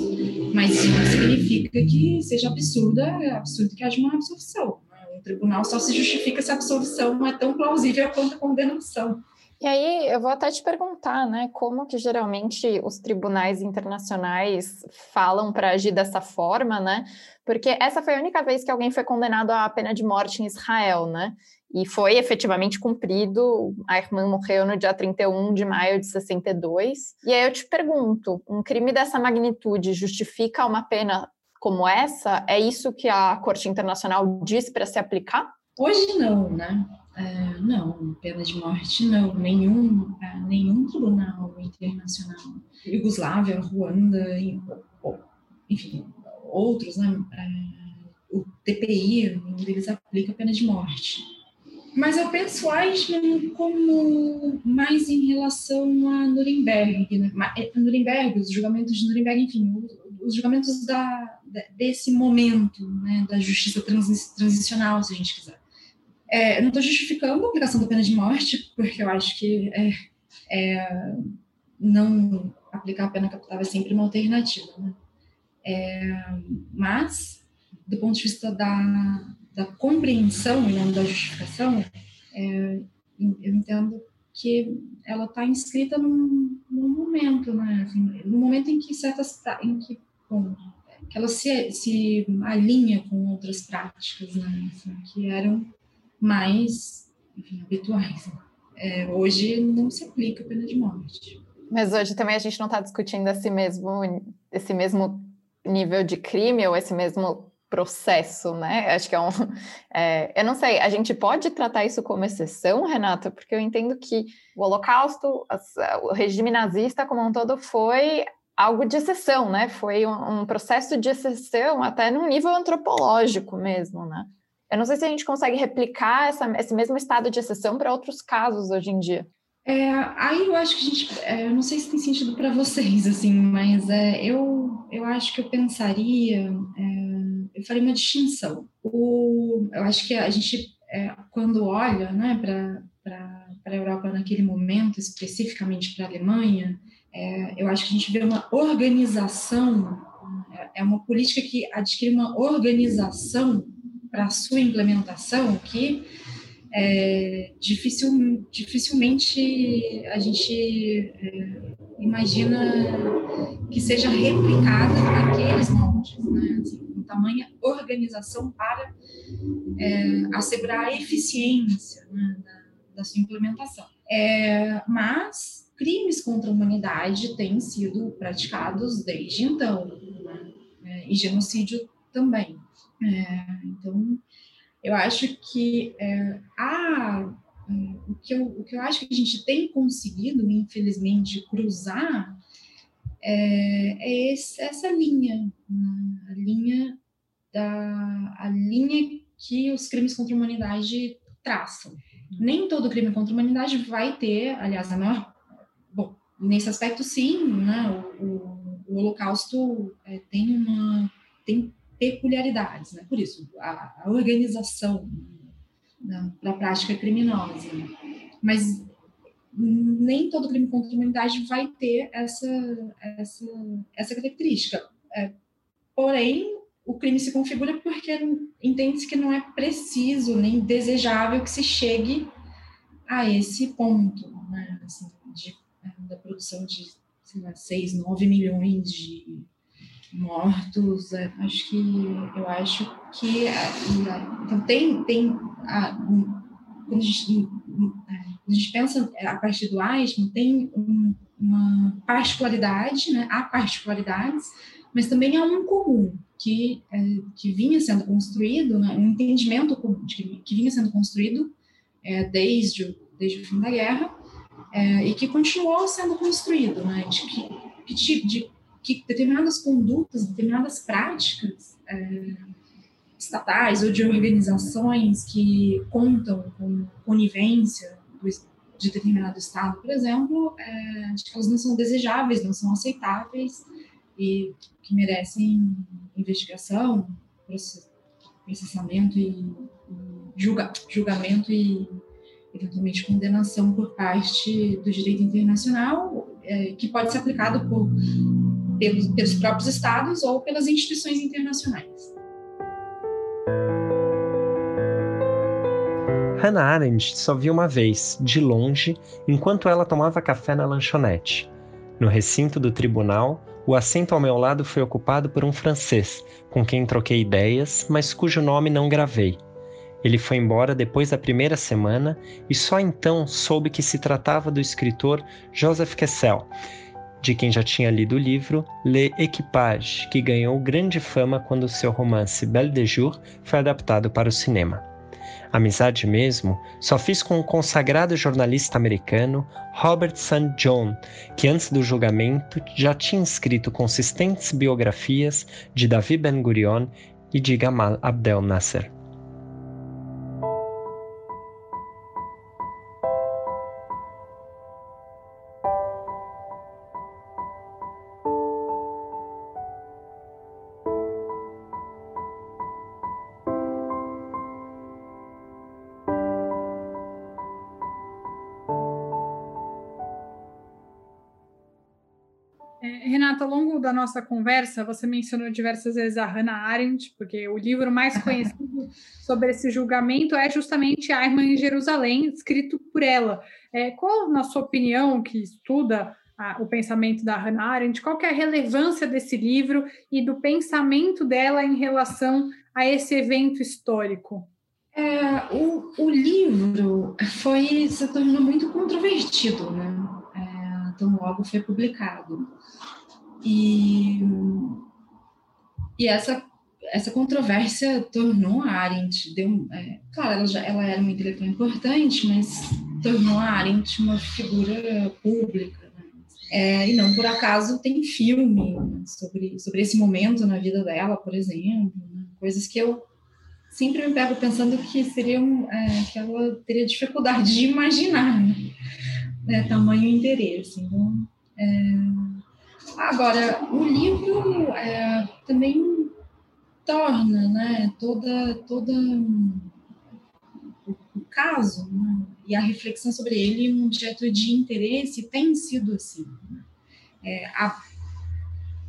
mas não significa que seja absurda, absurdo que haja uma absolvição. Né? O tribunal só se justifica se a absolvição não é tão plausível quanto a condenação. E aí eu vou até te perguntar, né, como que geralmente os tribunais internacionais falam para agir dessa forma, né? Porque essa foi a única vez que alguém foi condenado à pena de morte em Israel, né? E foi efetivamente cumprido. A irmã morreu no dia 31 de maio de 62. E aí eu te pergunto: um crime dessa magnitude justifica uma pena como essa? É isso que a Corte Internacional diz para se aplicar? Hoje não, né? É, não, pena de morte não, nenhum, é, nenhum tribunal internacional, Iugoslávia, Ruanda, enfim, outros, né? É, o TPI, um deles aplica pena de morte. Mas eu penso Eichmann como mais em relação a Nuremberg, né? É, Nuremberg, os julgamentos de Nuremberg, enfim, os julgamentos da, desse momento, né, da justiça transicional, se a gente quiser. É, não estou justificando a aplicação da pena de morte, porque eu acho que é, é, não aplicar a pena capital é sempre uma alternativa. Né? É, mas, do ponto de vista da, da compreensão e não da justificação, é, eu entendo que ela está inscrita num, num, momento, né? Assim, no momento em que certas em que, bom, que ela se, se alinha com outras práticas, né? Assim, que eram mais enfim, habituais. É, hoje não se aplica a pena de morte. Mas hoje também a gente não está discutindo esse mesmo, esse mesmo nível de crime ou esse mesmo processo, né? Acho que é um. [LAUGHS] É, eu não sei, a gente pode tratar isso como exceção, Renata, porque eu entendo que o Holocausto, o regime nazista como um todo foi algo de exceção, né? Foi um, um processo de exceção até no nível antropológico mesmo, né? Eu não sei se a gente consegue replicar essa, esse mesmo estado de exceção para outros casos hoje em dia. É, aí eu acho que a gente, é, eu não sei se tem sentido para vocês, assim, mas é, eu, eu acho que eu pensaria, é, eu faria uma distinção. O, eu acho que a gente, é, quando olha né, para a Europa naquele momento, especificamente para a Alemanha, é, eu acho que a gente vê uma organização, é, é uma política que adquire uma organização para a sua implementação que é, dificil, dificilmente a gente é, imagina que seja replicada naqueles moldes, né? Assim, tamanha organização para é, assegurar a eficiência né, da, da, sua implementação. É, mas crimes contra a humanidade têm sido praticados desde então, né? É, e genocídio também. É, então, eu acho que é, a, o, que eu, o que eu acho que a gente tem conseguido, infelizmente, cruzar é, é esse, essa linha, né? a linha da a linha que os crimes contra a humanidade traçam. Nem todo crime contra a humanidade vai ter, aliás, a maior, bom, nesse aspecto sim, né, o, o, o Holocausto é, tem uma tem peculiaridades, né? Por isso, a, a organização né, para a prática criminosa. Né? Mas nem todo crime contra a humanidade vai ter essa, essa, essa característica. É, porém, o crime se configura porque entende-se que não é preciso nem desejável que se chegue a esse ponto, né? assim, de, da produção de sei lá, 6, 9 milhões de mortos, é, acho que eu acho que então tem tem a, quando, a gente, é, a gente pensa a partir do Eichmann tem um, uma particularidade, né? Há particularidades, mas também há um comum que é, que vinha sendo construído, né? um entendimento que, que vinha sendo construído é, desde desde o fim da guerra é, e que continuou sendo construído, né? De que, tipo de que determinadas condutas, determinadas práticas é, estatais ou de organizações que contam com conivência de determinado Estado, por exemplo, é, que elas não são desejáveis, não são aceitáveis e que merecem investigação, processamento e, julga, julgamento e eventualmente condenação por parte do direito internacional, é, que pode ser aplicado por pelos, pelos próprios estados ou pelas instituições internacionais. Hannah Arendt só viu uma vez, de longe, enquanto ela tomava café na lanchonete. No recinto do tribunal, o assento ao meu lado foi ocupado por um francês, com quem troquei ideias, mas cujo nome não gravei. Ele foi embora depois da primeira semana e só então soube que se tratava do escritor Joseph Kessel, de quem já tinha lido o livro Le Equipage, que ganhou grande fama quando seu romance Belle de Jour foi adaptado para o cinema. Amizade mesmo só fiz com o consagrado jornalista americano Robert St. John, que antes do julgamento já tinha escrito consistentes biografias de Davi Ben Gurion e de Gamal Abdel Nasser. Nossa conversa, você mencionou diversas vezes a Hannah Arendt, porque o livro mais [LAUGHS] conhecido sobre esse julgamento é justamente A Irmã em Jerusalém, escrito por ela. É, qual, na sua opinião, que estuda a, o pensamento da Hannah Arendt, qual é a relevância desse livro e do pensamento dela em relação a esse evento histórico? É, o, o, livro foi se tornou muito controvertido, né? É, então logo foi publicado. E, e essa, essa controvérsia tornou a Arendt, deu, é, claro, ela, já, ela era uma intelectual importante, mas tornou a Arendt uma figura pública. Né? É, e não por acaso tem filme né, sobre, sobre esse momento na vida dela, por exemplo, né? coisas que eu sempre me pego pensando que seriam é, que ela teria dificuldade de imaginar né? É, tamanho interesse. Então, é, Agora, o livro é, também torna né, toda, toda o caso né, e a reflexão sobre ele um objeto de interesse tem sido assim. Né? É, a,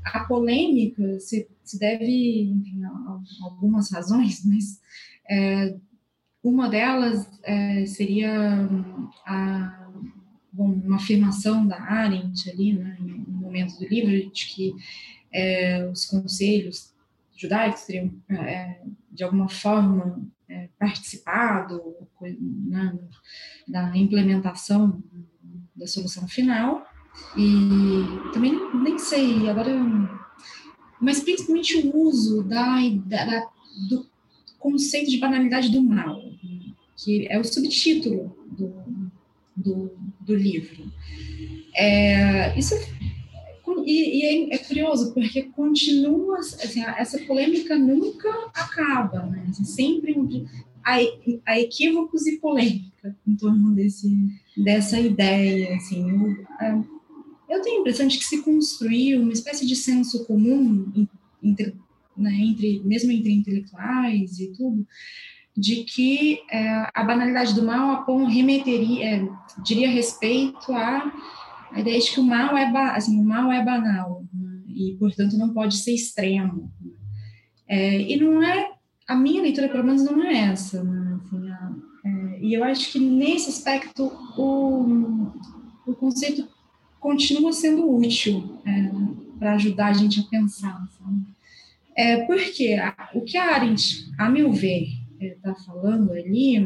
a polêmica se, se deve enfim, a, algumas razões, mas é, uma delas é, seria a, bom, uma afirmação da Arendt ali, né, momento do livro, de que é, os conselhos judaicos teriam, é, de alguma forma, é, participado né, da implementação da solução final. E também nem sei, agora. Mas principalmente o uso da, da, do conceito de banalidade do mal, que é o subtítulo do, do, do livro. É, isso e, e é, é, curioso, porque continua, assim, essa polêmica nunca acaba, né? Assim, sempre há, equívocos e polêmica em torno desse, dessa ideia, assim. Eu, é, eu tenho a impressão de que se construiu uma espécie de senso comum entre, né, entre mesmo entre intelectuais e tudo, de que é, a banalidade do mal remeteria, é, diria respeito a a ideia de que o mal é, assim, o mal é banal né? e, portanto, não pode ser extremo. Né? É, e não é, a minha leitura, pelo menos, não é essa. Né? Assim, a, é, e eu acho que, nesse aspecto, o, o conceito continua sendo útil é, para ajudar a gente a pensar. Sabe? É, porque a, o que a Arendt, a meu ver, está é, falando ali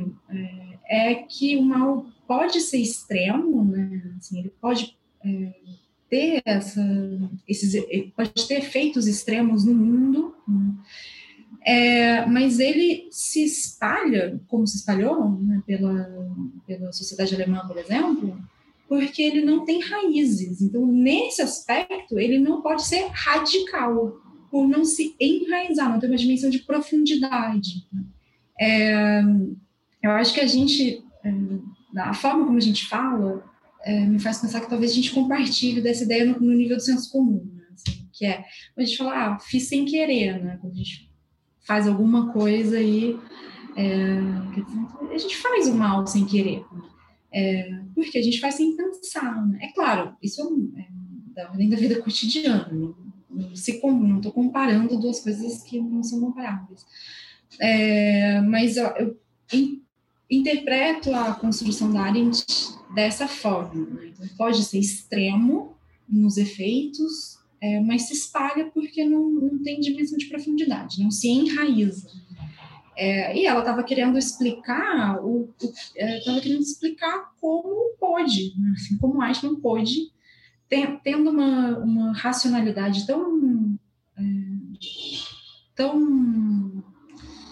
é, é que o mal pode ser extremo, né? Assim, ele pode ter essa, esses, pode ter efeitos extremos no mundo, né? é, mas ele se espalha, como se espalhou né, pela, pela sociedade alemã, por exemplo, porque ele não tem raízes. Então, nesse aspecto, ele não pode ser radical, por não se enraizar, não ter uma dimensão de profundidade. Né? É, eu acho que a gente, é, da forma como a gente fala, é, me faz pensar que talvez a gente compartilhe dessa ideia no, no nível do senso comum, né? assim, que é a gente fala, ah, fiz sem querer, né? Quando a gente faz alguma coisa e é, a gente faz o mal sem querer, né? é, porque a gente faz sem pensar, né? É claro, isso é, da ordem da vida cotidiana, não, não estou comparando duas coisas que não são comparáveis, é, mas eu, eu interpreto a construção da Arendt dessa forma. Né? Então, pode ser extremo nos efeitos, é, mas se espalha porque não, não tem dimensão de profundidade, não se enraiza. É, e ela estava querendo explicar estava é, querendo explicar como pode, né? assim, como Eichmann pôde, tendo uma, uma racionalidade tão é, tão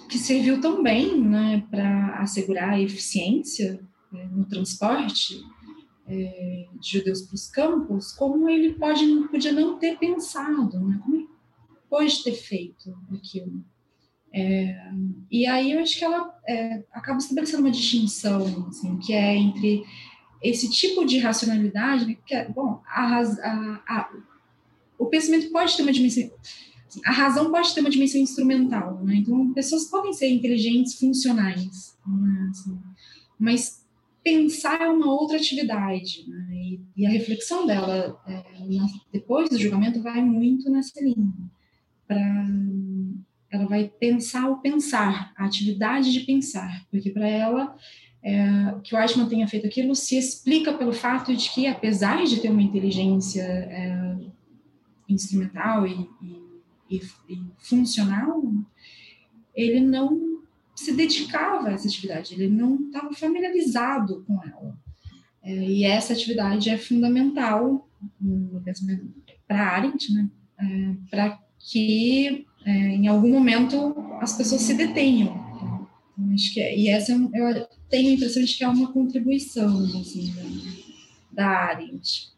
que serviu tão bem né, para assegurar a eficiência é, no transporte é, de judeus para os campos, como ele pode, podia não ter pensado, né, como ele pode ter feito aquilo. É, e aí eu acho que ela é, acaba estabelecendo uma distinção, assim, que é entre esse tipo de racionalidade, né, que é, bom, a, a, a, o pensamento pode ter uma dimensão, a razão pode ter uma dimensão instrumental, né? Então, pessoas podem ser inteligentes, funcionais, né? assim, mas pensar é uma outra atividade, né? e, e, a reflexão dela é, depois do julgamento vai muito nessa linha. Pra, ela vai pensar o pensar, a atividade de pensar, porque para ela é, que o Eichmann tenha feito aquilo se explica pelo fato de que, apesar de ter uma inteligência é, instrumental e, e e, e funcional, ele não se dedicava a essa atividade, ele não estava familiarizado com ela. É, e essa atividade é fundamental para Arendt, né? É, para que é, em algum momento as pessoas se detenham. Então, acho que é, e essa é eu tenho a impressão de que é uma contribuição assim, da, da Arendt,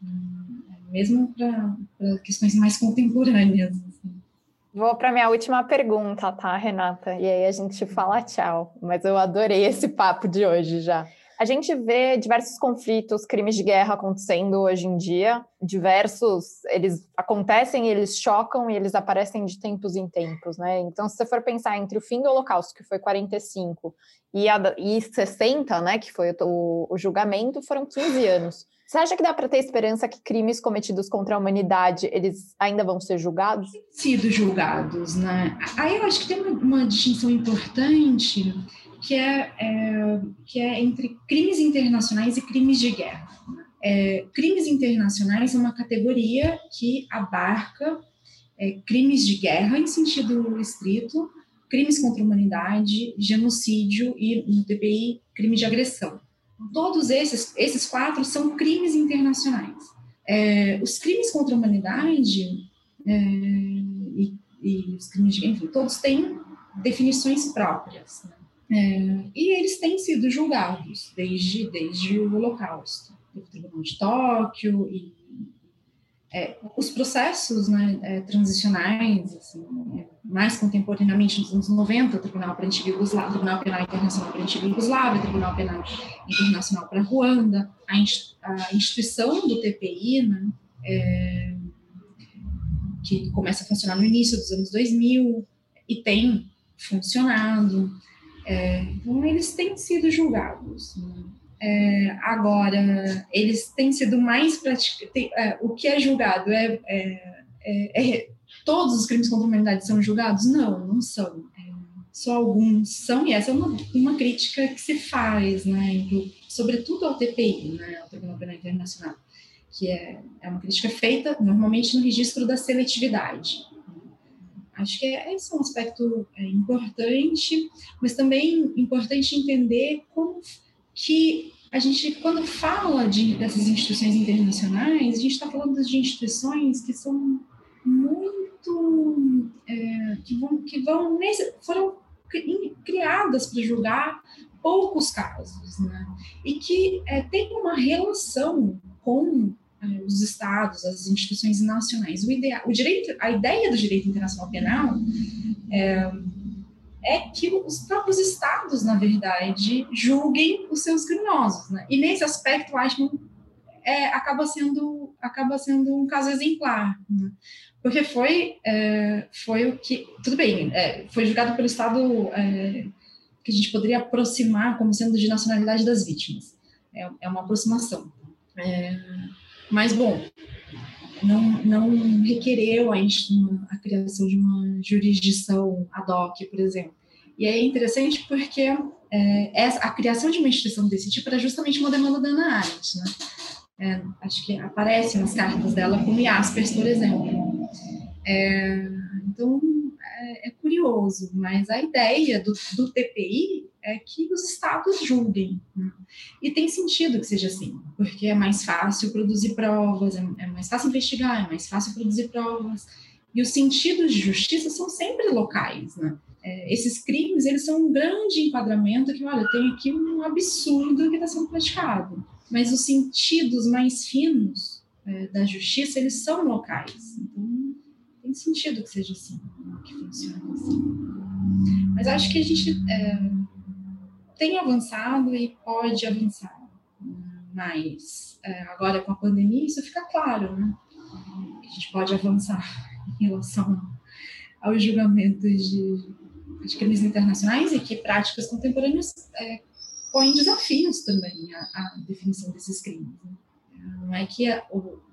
mesmo para questões mais contemporâneas. Vou para minha última pergunta, tá, Renata? E aí a gente fala tchau. Mas eu adorei esse papo de hoje já. A gente vê diversos conflitos, crimes de guerra acontecendo hoje em dia. Diversos, eles acontecem, eles chocam e eles aparecem de tempos em tempos, né? Então, se você for pensar entre o fim do Holocausto, que foi 45, e, a, e 60, né, que foi o, o julgamento, foram 15 anos. Você acha que dá para ter esperança que crimes cometidos contra a humanidade eles ainda vão ser julgados? Sido julgados, né? Aí eu acho que tem uma, distinção importante que é, é, que é entre crimes internacionais e crimes de guerra. É, crimes internacionais é uma categoria que abarca é, crimes de guerra em sentido estrito, crimes contra a humanidade, genocídio e, no TPI, crime de agressão. Todos esses, esses quatro são crimes internacionais. É, os crimes contra a humanidade é, e, e, os crimes de enfim, todos têm definições próprias. Né? É, e eles têm sido julgados desde, desde o Holocausto. O Tribunal de Tóquio e é, os processos né, é, transicionais, assim, é, mais contemporaneamente nos anos 90, o Tribunal Antiga Yugoslávia, Tribunal Penal Internacional para a Antiga Yugoslávia, Tribunal Penal Internacional para Ruanda, a, a, instituição do TPI, né, é, que começa a funcionar no início dos anos 2000 e tem funcionado. É, então, eles têm sido julgados. Né? É, agora, eles têm sido mais praticados. É, o que é julgado é, é, é, é, Todos os crimes contra a humanidade são julgados? Não, não são. É, só alguns são, e essa é uma, uma crítica que se faz, né, sobretudo ao TPI, né, ao Tribunal Penal Internacional, que é, é uma crítica feita normalmente no registro da seletividade. Acho que esse é um aspecto importante, mas também importante entender como que a gente, quando fala de, dessas instituições internacionais, a gente está falando de instituições que são muito. É, que vão, que vão nesse, foram criadas para julgar poucos casos, né? E que é, tem uma relação com é, os estados, as instituições nacionais. O, o direito, a ideia do direito internacional penal é, é que os próprios estados, na verdade, julguem os seus criminosos. Né? E nesse aspecto, o Eichmann é, acaba, sendo, acaba sendo um caso exemplar. Né? Porque foi, é, foi o que. Tudo bem, é, foi julgado pelo Estado é, que a gente poderia aproximar como sendo de nacionalidade das vítimas. É, é uma aproximação. É, mas, bom, não, não requereu a, a, criação de uma jurisdição ad hoc, por exemplo. E é interessante porque é, essa, a criação de uma instituição desse tipo era justamente uma demanda da Ana Arendt, né? É, acho que aparece nas cartas dela como Jaspers, por exemplo. É, então, é, é, curioso, mas a ideia do, do TPI é que os estados julguem. Né? E tem sentido que seja assim, porque é mais fácil produzir provas, é, é mais fácil investigar, é mais fácil produzir provas. E os sentidos de justiça são sempre locais, né? É, esses crimes, eles são um grande enquadramento que, olha, tem aqui um absurdo que está sendo praticado. Mas os sentidos mais finos é, da justiça, eles são locais. Então, tem sentido que seja assim, que funcione assim. Mas acho que a gente é, tem avançado e pode avançar. Mas é, agora com a pandemia, isso fica claro, né? A gente pode avançar em relação aos julgamentos de, de crimes internacionais e que práticas contemporâneas é, põem desafios também à, definição desses crimes. Né? Não é que a,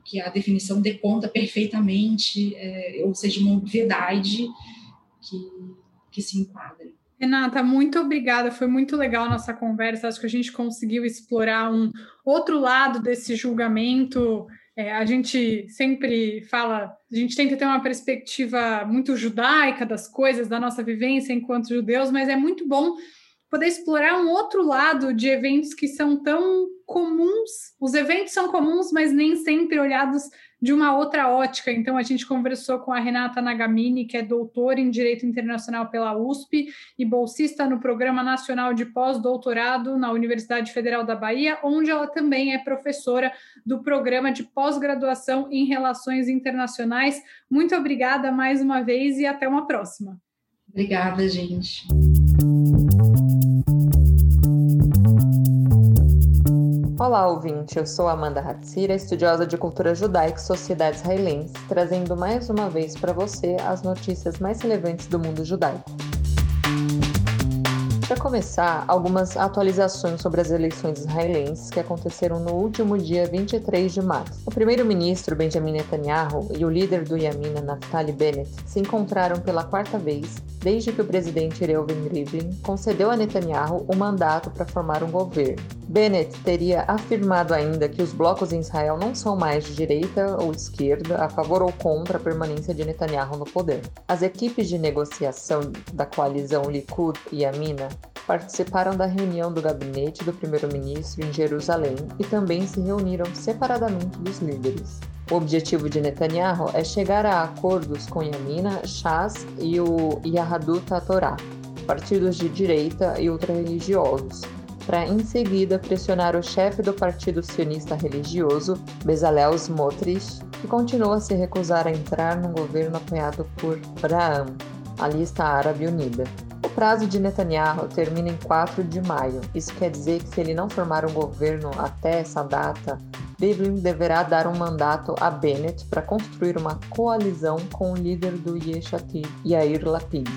que a definição dê conta perfeitamente, é, ou seja, uma obviedade que, que se enquadre. Renata, muito obrigada. Foi muito legal a nossa conversa. Acho que a gente conseguiu explorar um outro lado desse julgamento é, a gente sempre fala, a gente tenta ter uma perspectiva muito judaica das coisas, da nossa vivência enquanto judeus, mas é muito bom poder explorar um outro lado de eventos que são tão comuns. Os eventos são comuns, mas nem sempre olhados de uma outra ótica. Então, a gente conversou com a Renata Nagamini, que é doutora em Direito Internacional pela USP e bolsista no Programa Nacional de Pós-Doutorado na Universidade Federal da Bahia, onde ela também é professora do Programa de Pós-Graduação em Relações Internacionais. Muito obrigada mais uma vez e até uma próxima. Obrigada, gente. Olá, ouvinte. Eu sou Amanda Hatzira, estudiosa de cultura judaica e sociedade israelense, trazendo mais uma vez para você as notícias mais relevantes do mundo judaico. Para começar, algumas atualizações sobre as eleições israelenses que aconteceram no último dia 23 de março. O primeiro-ministro Benjamin Netanyahu e o líder do Yamina Naftali Bennett se encontraram pela quarta vez desde que o presidente Reuven Rivlin concedeu a Netanyahu o mandato para formar um governo. Bennett teria afirmado ainda que os blocos em Israel não são mais de direita ou esquerda, a favor ou contra a permanência de Netanyahu no poder. As equipes de negociação da coalizão Likud e Yamina participaram da reunião do gabinete do primeiro-ministro em Jerusalém e também se reuniram separadamente dos líderes. O objetivo de Netanyahu é chegar a acordos com Yamina, Shas e o Yahadut Torá, partidos de direita e ultra-religiosos, para em seguida pressionar o chefe do partido sionista religioso, Bezalel Smotrich, que continua a se recusar a entrar num governo apoiado por Braham, a lista árabe unida. Prazo de Netanyahu termina em 4 de maio. Isso quer dizer que se ele não formar um governo até essa data, Rivlin deverá dar um mandato a Bennett para construir uma coalizão com o líder do Yeshati, Yair Lapid.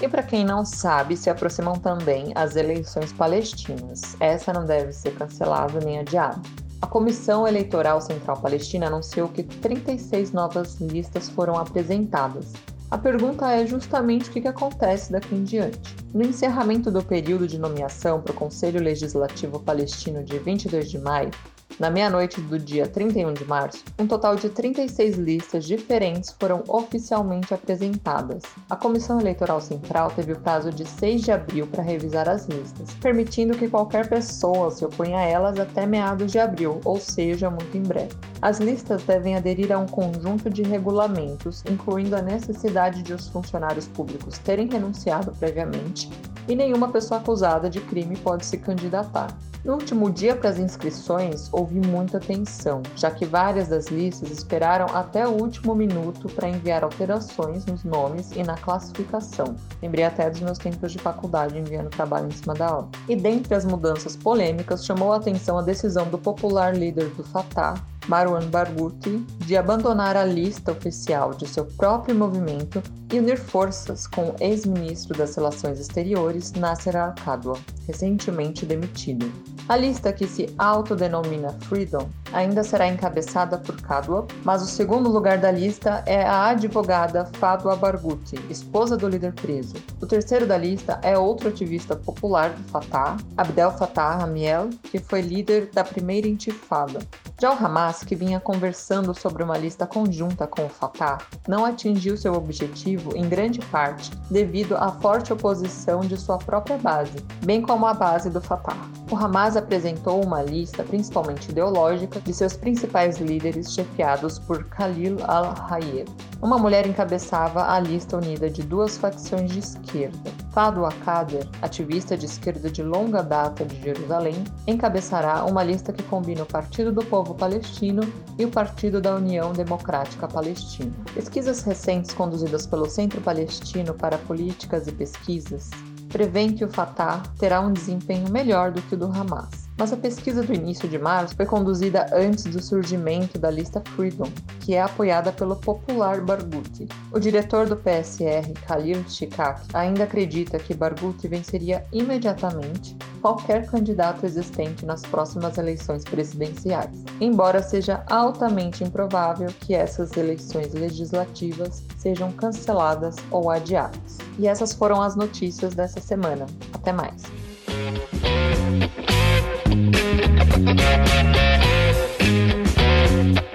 E para quem não sabe, se aproximam também as eleições palestinas. Essa não deve ser cancelada nem adiada. A Comissão Eleitoral Central Palestina anunciou que 36 novas listas foram apresentadas, a pergunta é justamente o que acontece daqui em diante. No encerramento do período de nomeação para o Conselho Legislativo Palestino de 22 de maio, na meia-noite do dia 31 de março, um total de 36 listas diferentes foram oficialmente apresentadas. A Comissão Eleitoral Central teve o prazo de 6 de abril para revisar as listas, permitindo que qualquer pessoa se oponha a elas até meados de abril, ou seja, muito em breve. As listas devem aderir a um conjunto de regulamentos, incluindo a necessidade de os funcionários públicos terem renunciado previamente e nenhuma pessoa acusada de crime pode se candidatar. No último dia para as inscrições, houve muita tensão, já que várias das listas esperaram até o último minuto para enviar alterações nos nomes e na classificação. Lembrei até dos meus tempos de faculdade enviando trabalho em cima da hora. E dentre as mudanças polêmicas, chamou a atenção a decisão do popular líder do Fatah, Marwan Barghouti de abandonar a lista oficial de seu próprio movimento e unir forças com o ex-ministro das Relações Exteriores, Nasser Al-Qadwa, recentemente demitido. A lista que se autodenomina Freedom ainda será encabeçada por Kadwa, mas o segundo lugar da lista é a advogada Fadwa Barghouti, esposa do líder preso. O terceiro da lista é outro ativista popular do Fatah, Abdel Fattah Amiel, que foi líder da primeira intifada. Já o Hamas, que vinha conversando sobre uma lista conjunta com o Fatah, não atingiu seu objetivo em grande parte devido à forte oposição de sua própria base, bem como a base do Fatah. O Hamas apresentou uma lista principalmente ideológica de seus principais líderes chefiados por Khalil al-Hayed. Uma mulher encabeçava a lista unida de duas facções de esquerda. Fadwa Kader, ativista de esquerda de longa data de Jerusalém, encabeçará uma lista que combina o Partido do Povo Palestino e o Partido da União Democrática Palestina. Pesquisas recentes conduzidas pelo Centro Palestino para Políticas e Pesquisas prevêem que o Fatah terá um desempenho melhor do que o do Hamas. Mas a pesquisa do início de março foi conduzida antes do surgimento da lista Freedom, que é apoiada pelo popular Barghouti. O diretor do PSR, Khalil Shikak, ainda acredita que Barghouti venceria imediatamente qualquer candidato existente nas próximas eleições presidenciais, embora seja altamente improvável que essas eleições legislativas sejam canceladas ou adiadas. E essas foram as notícias dessa semana. Até mais! Thank you.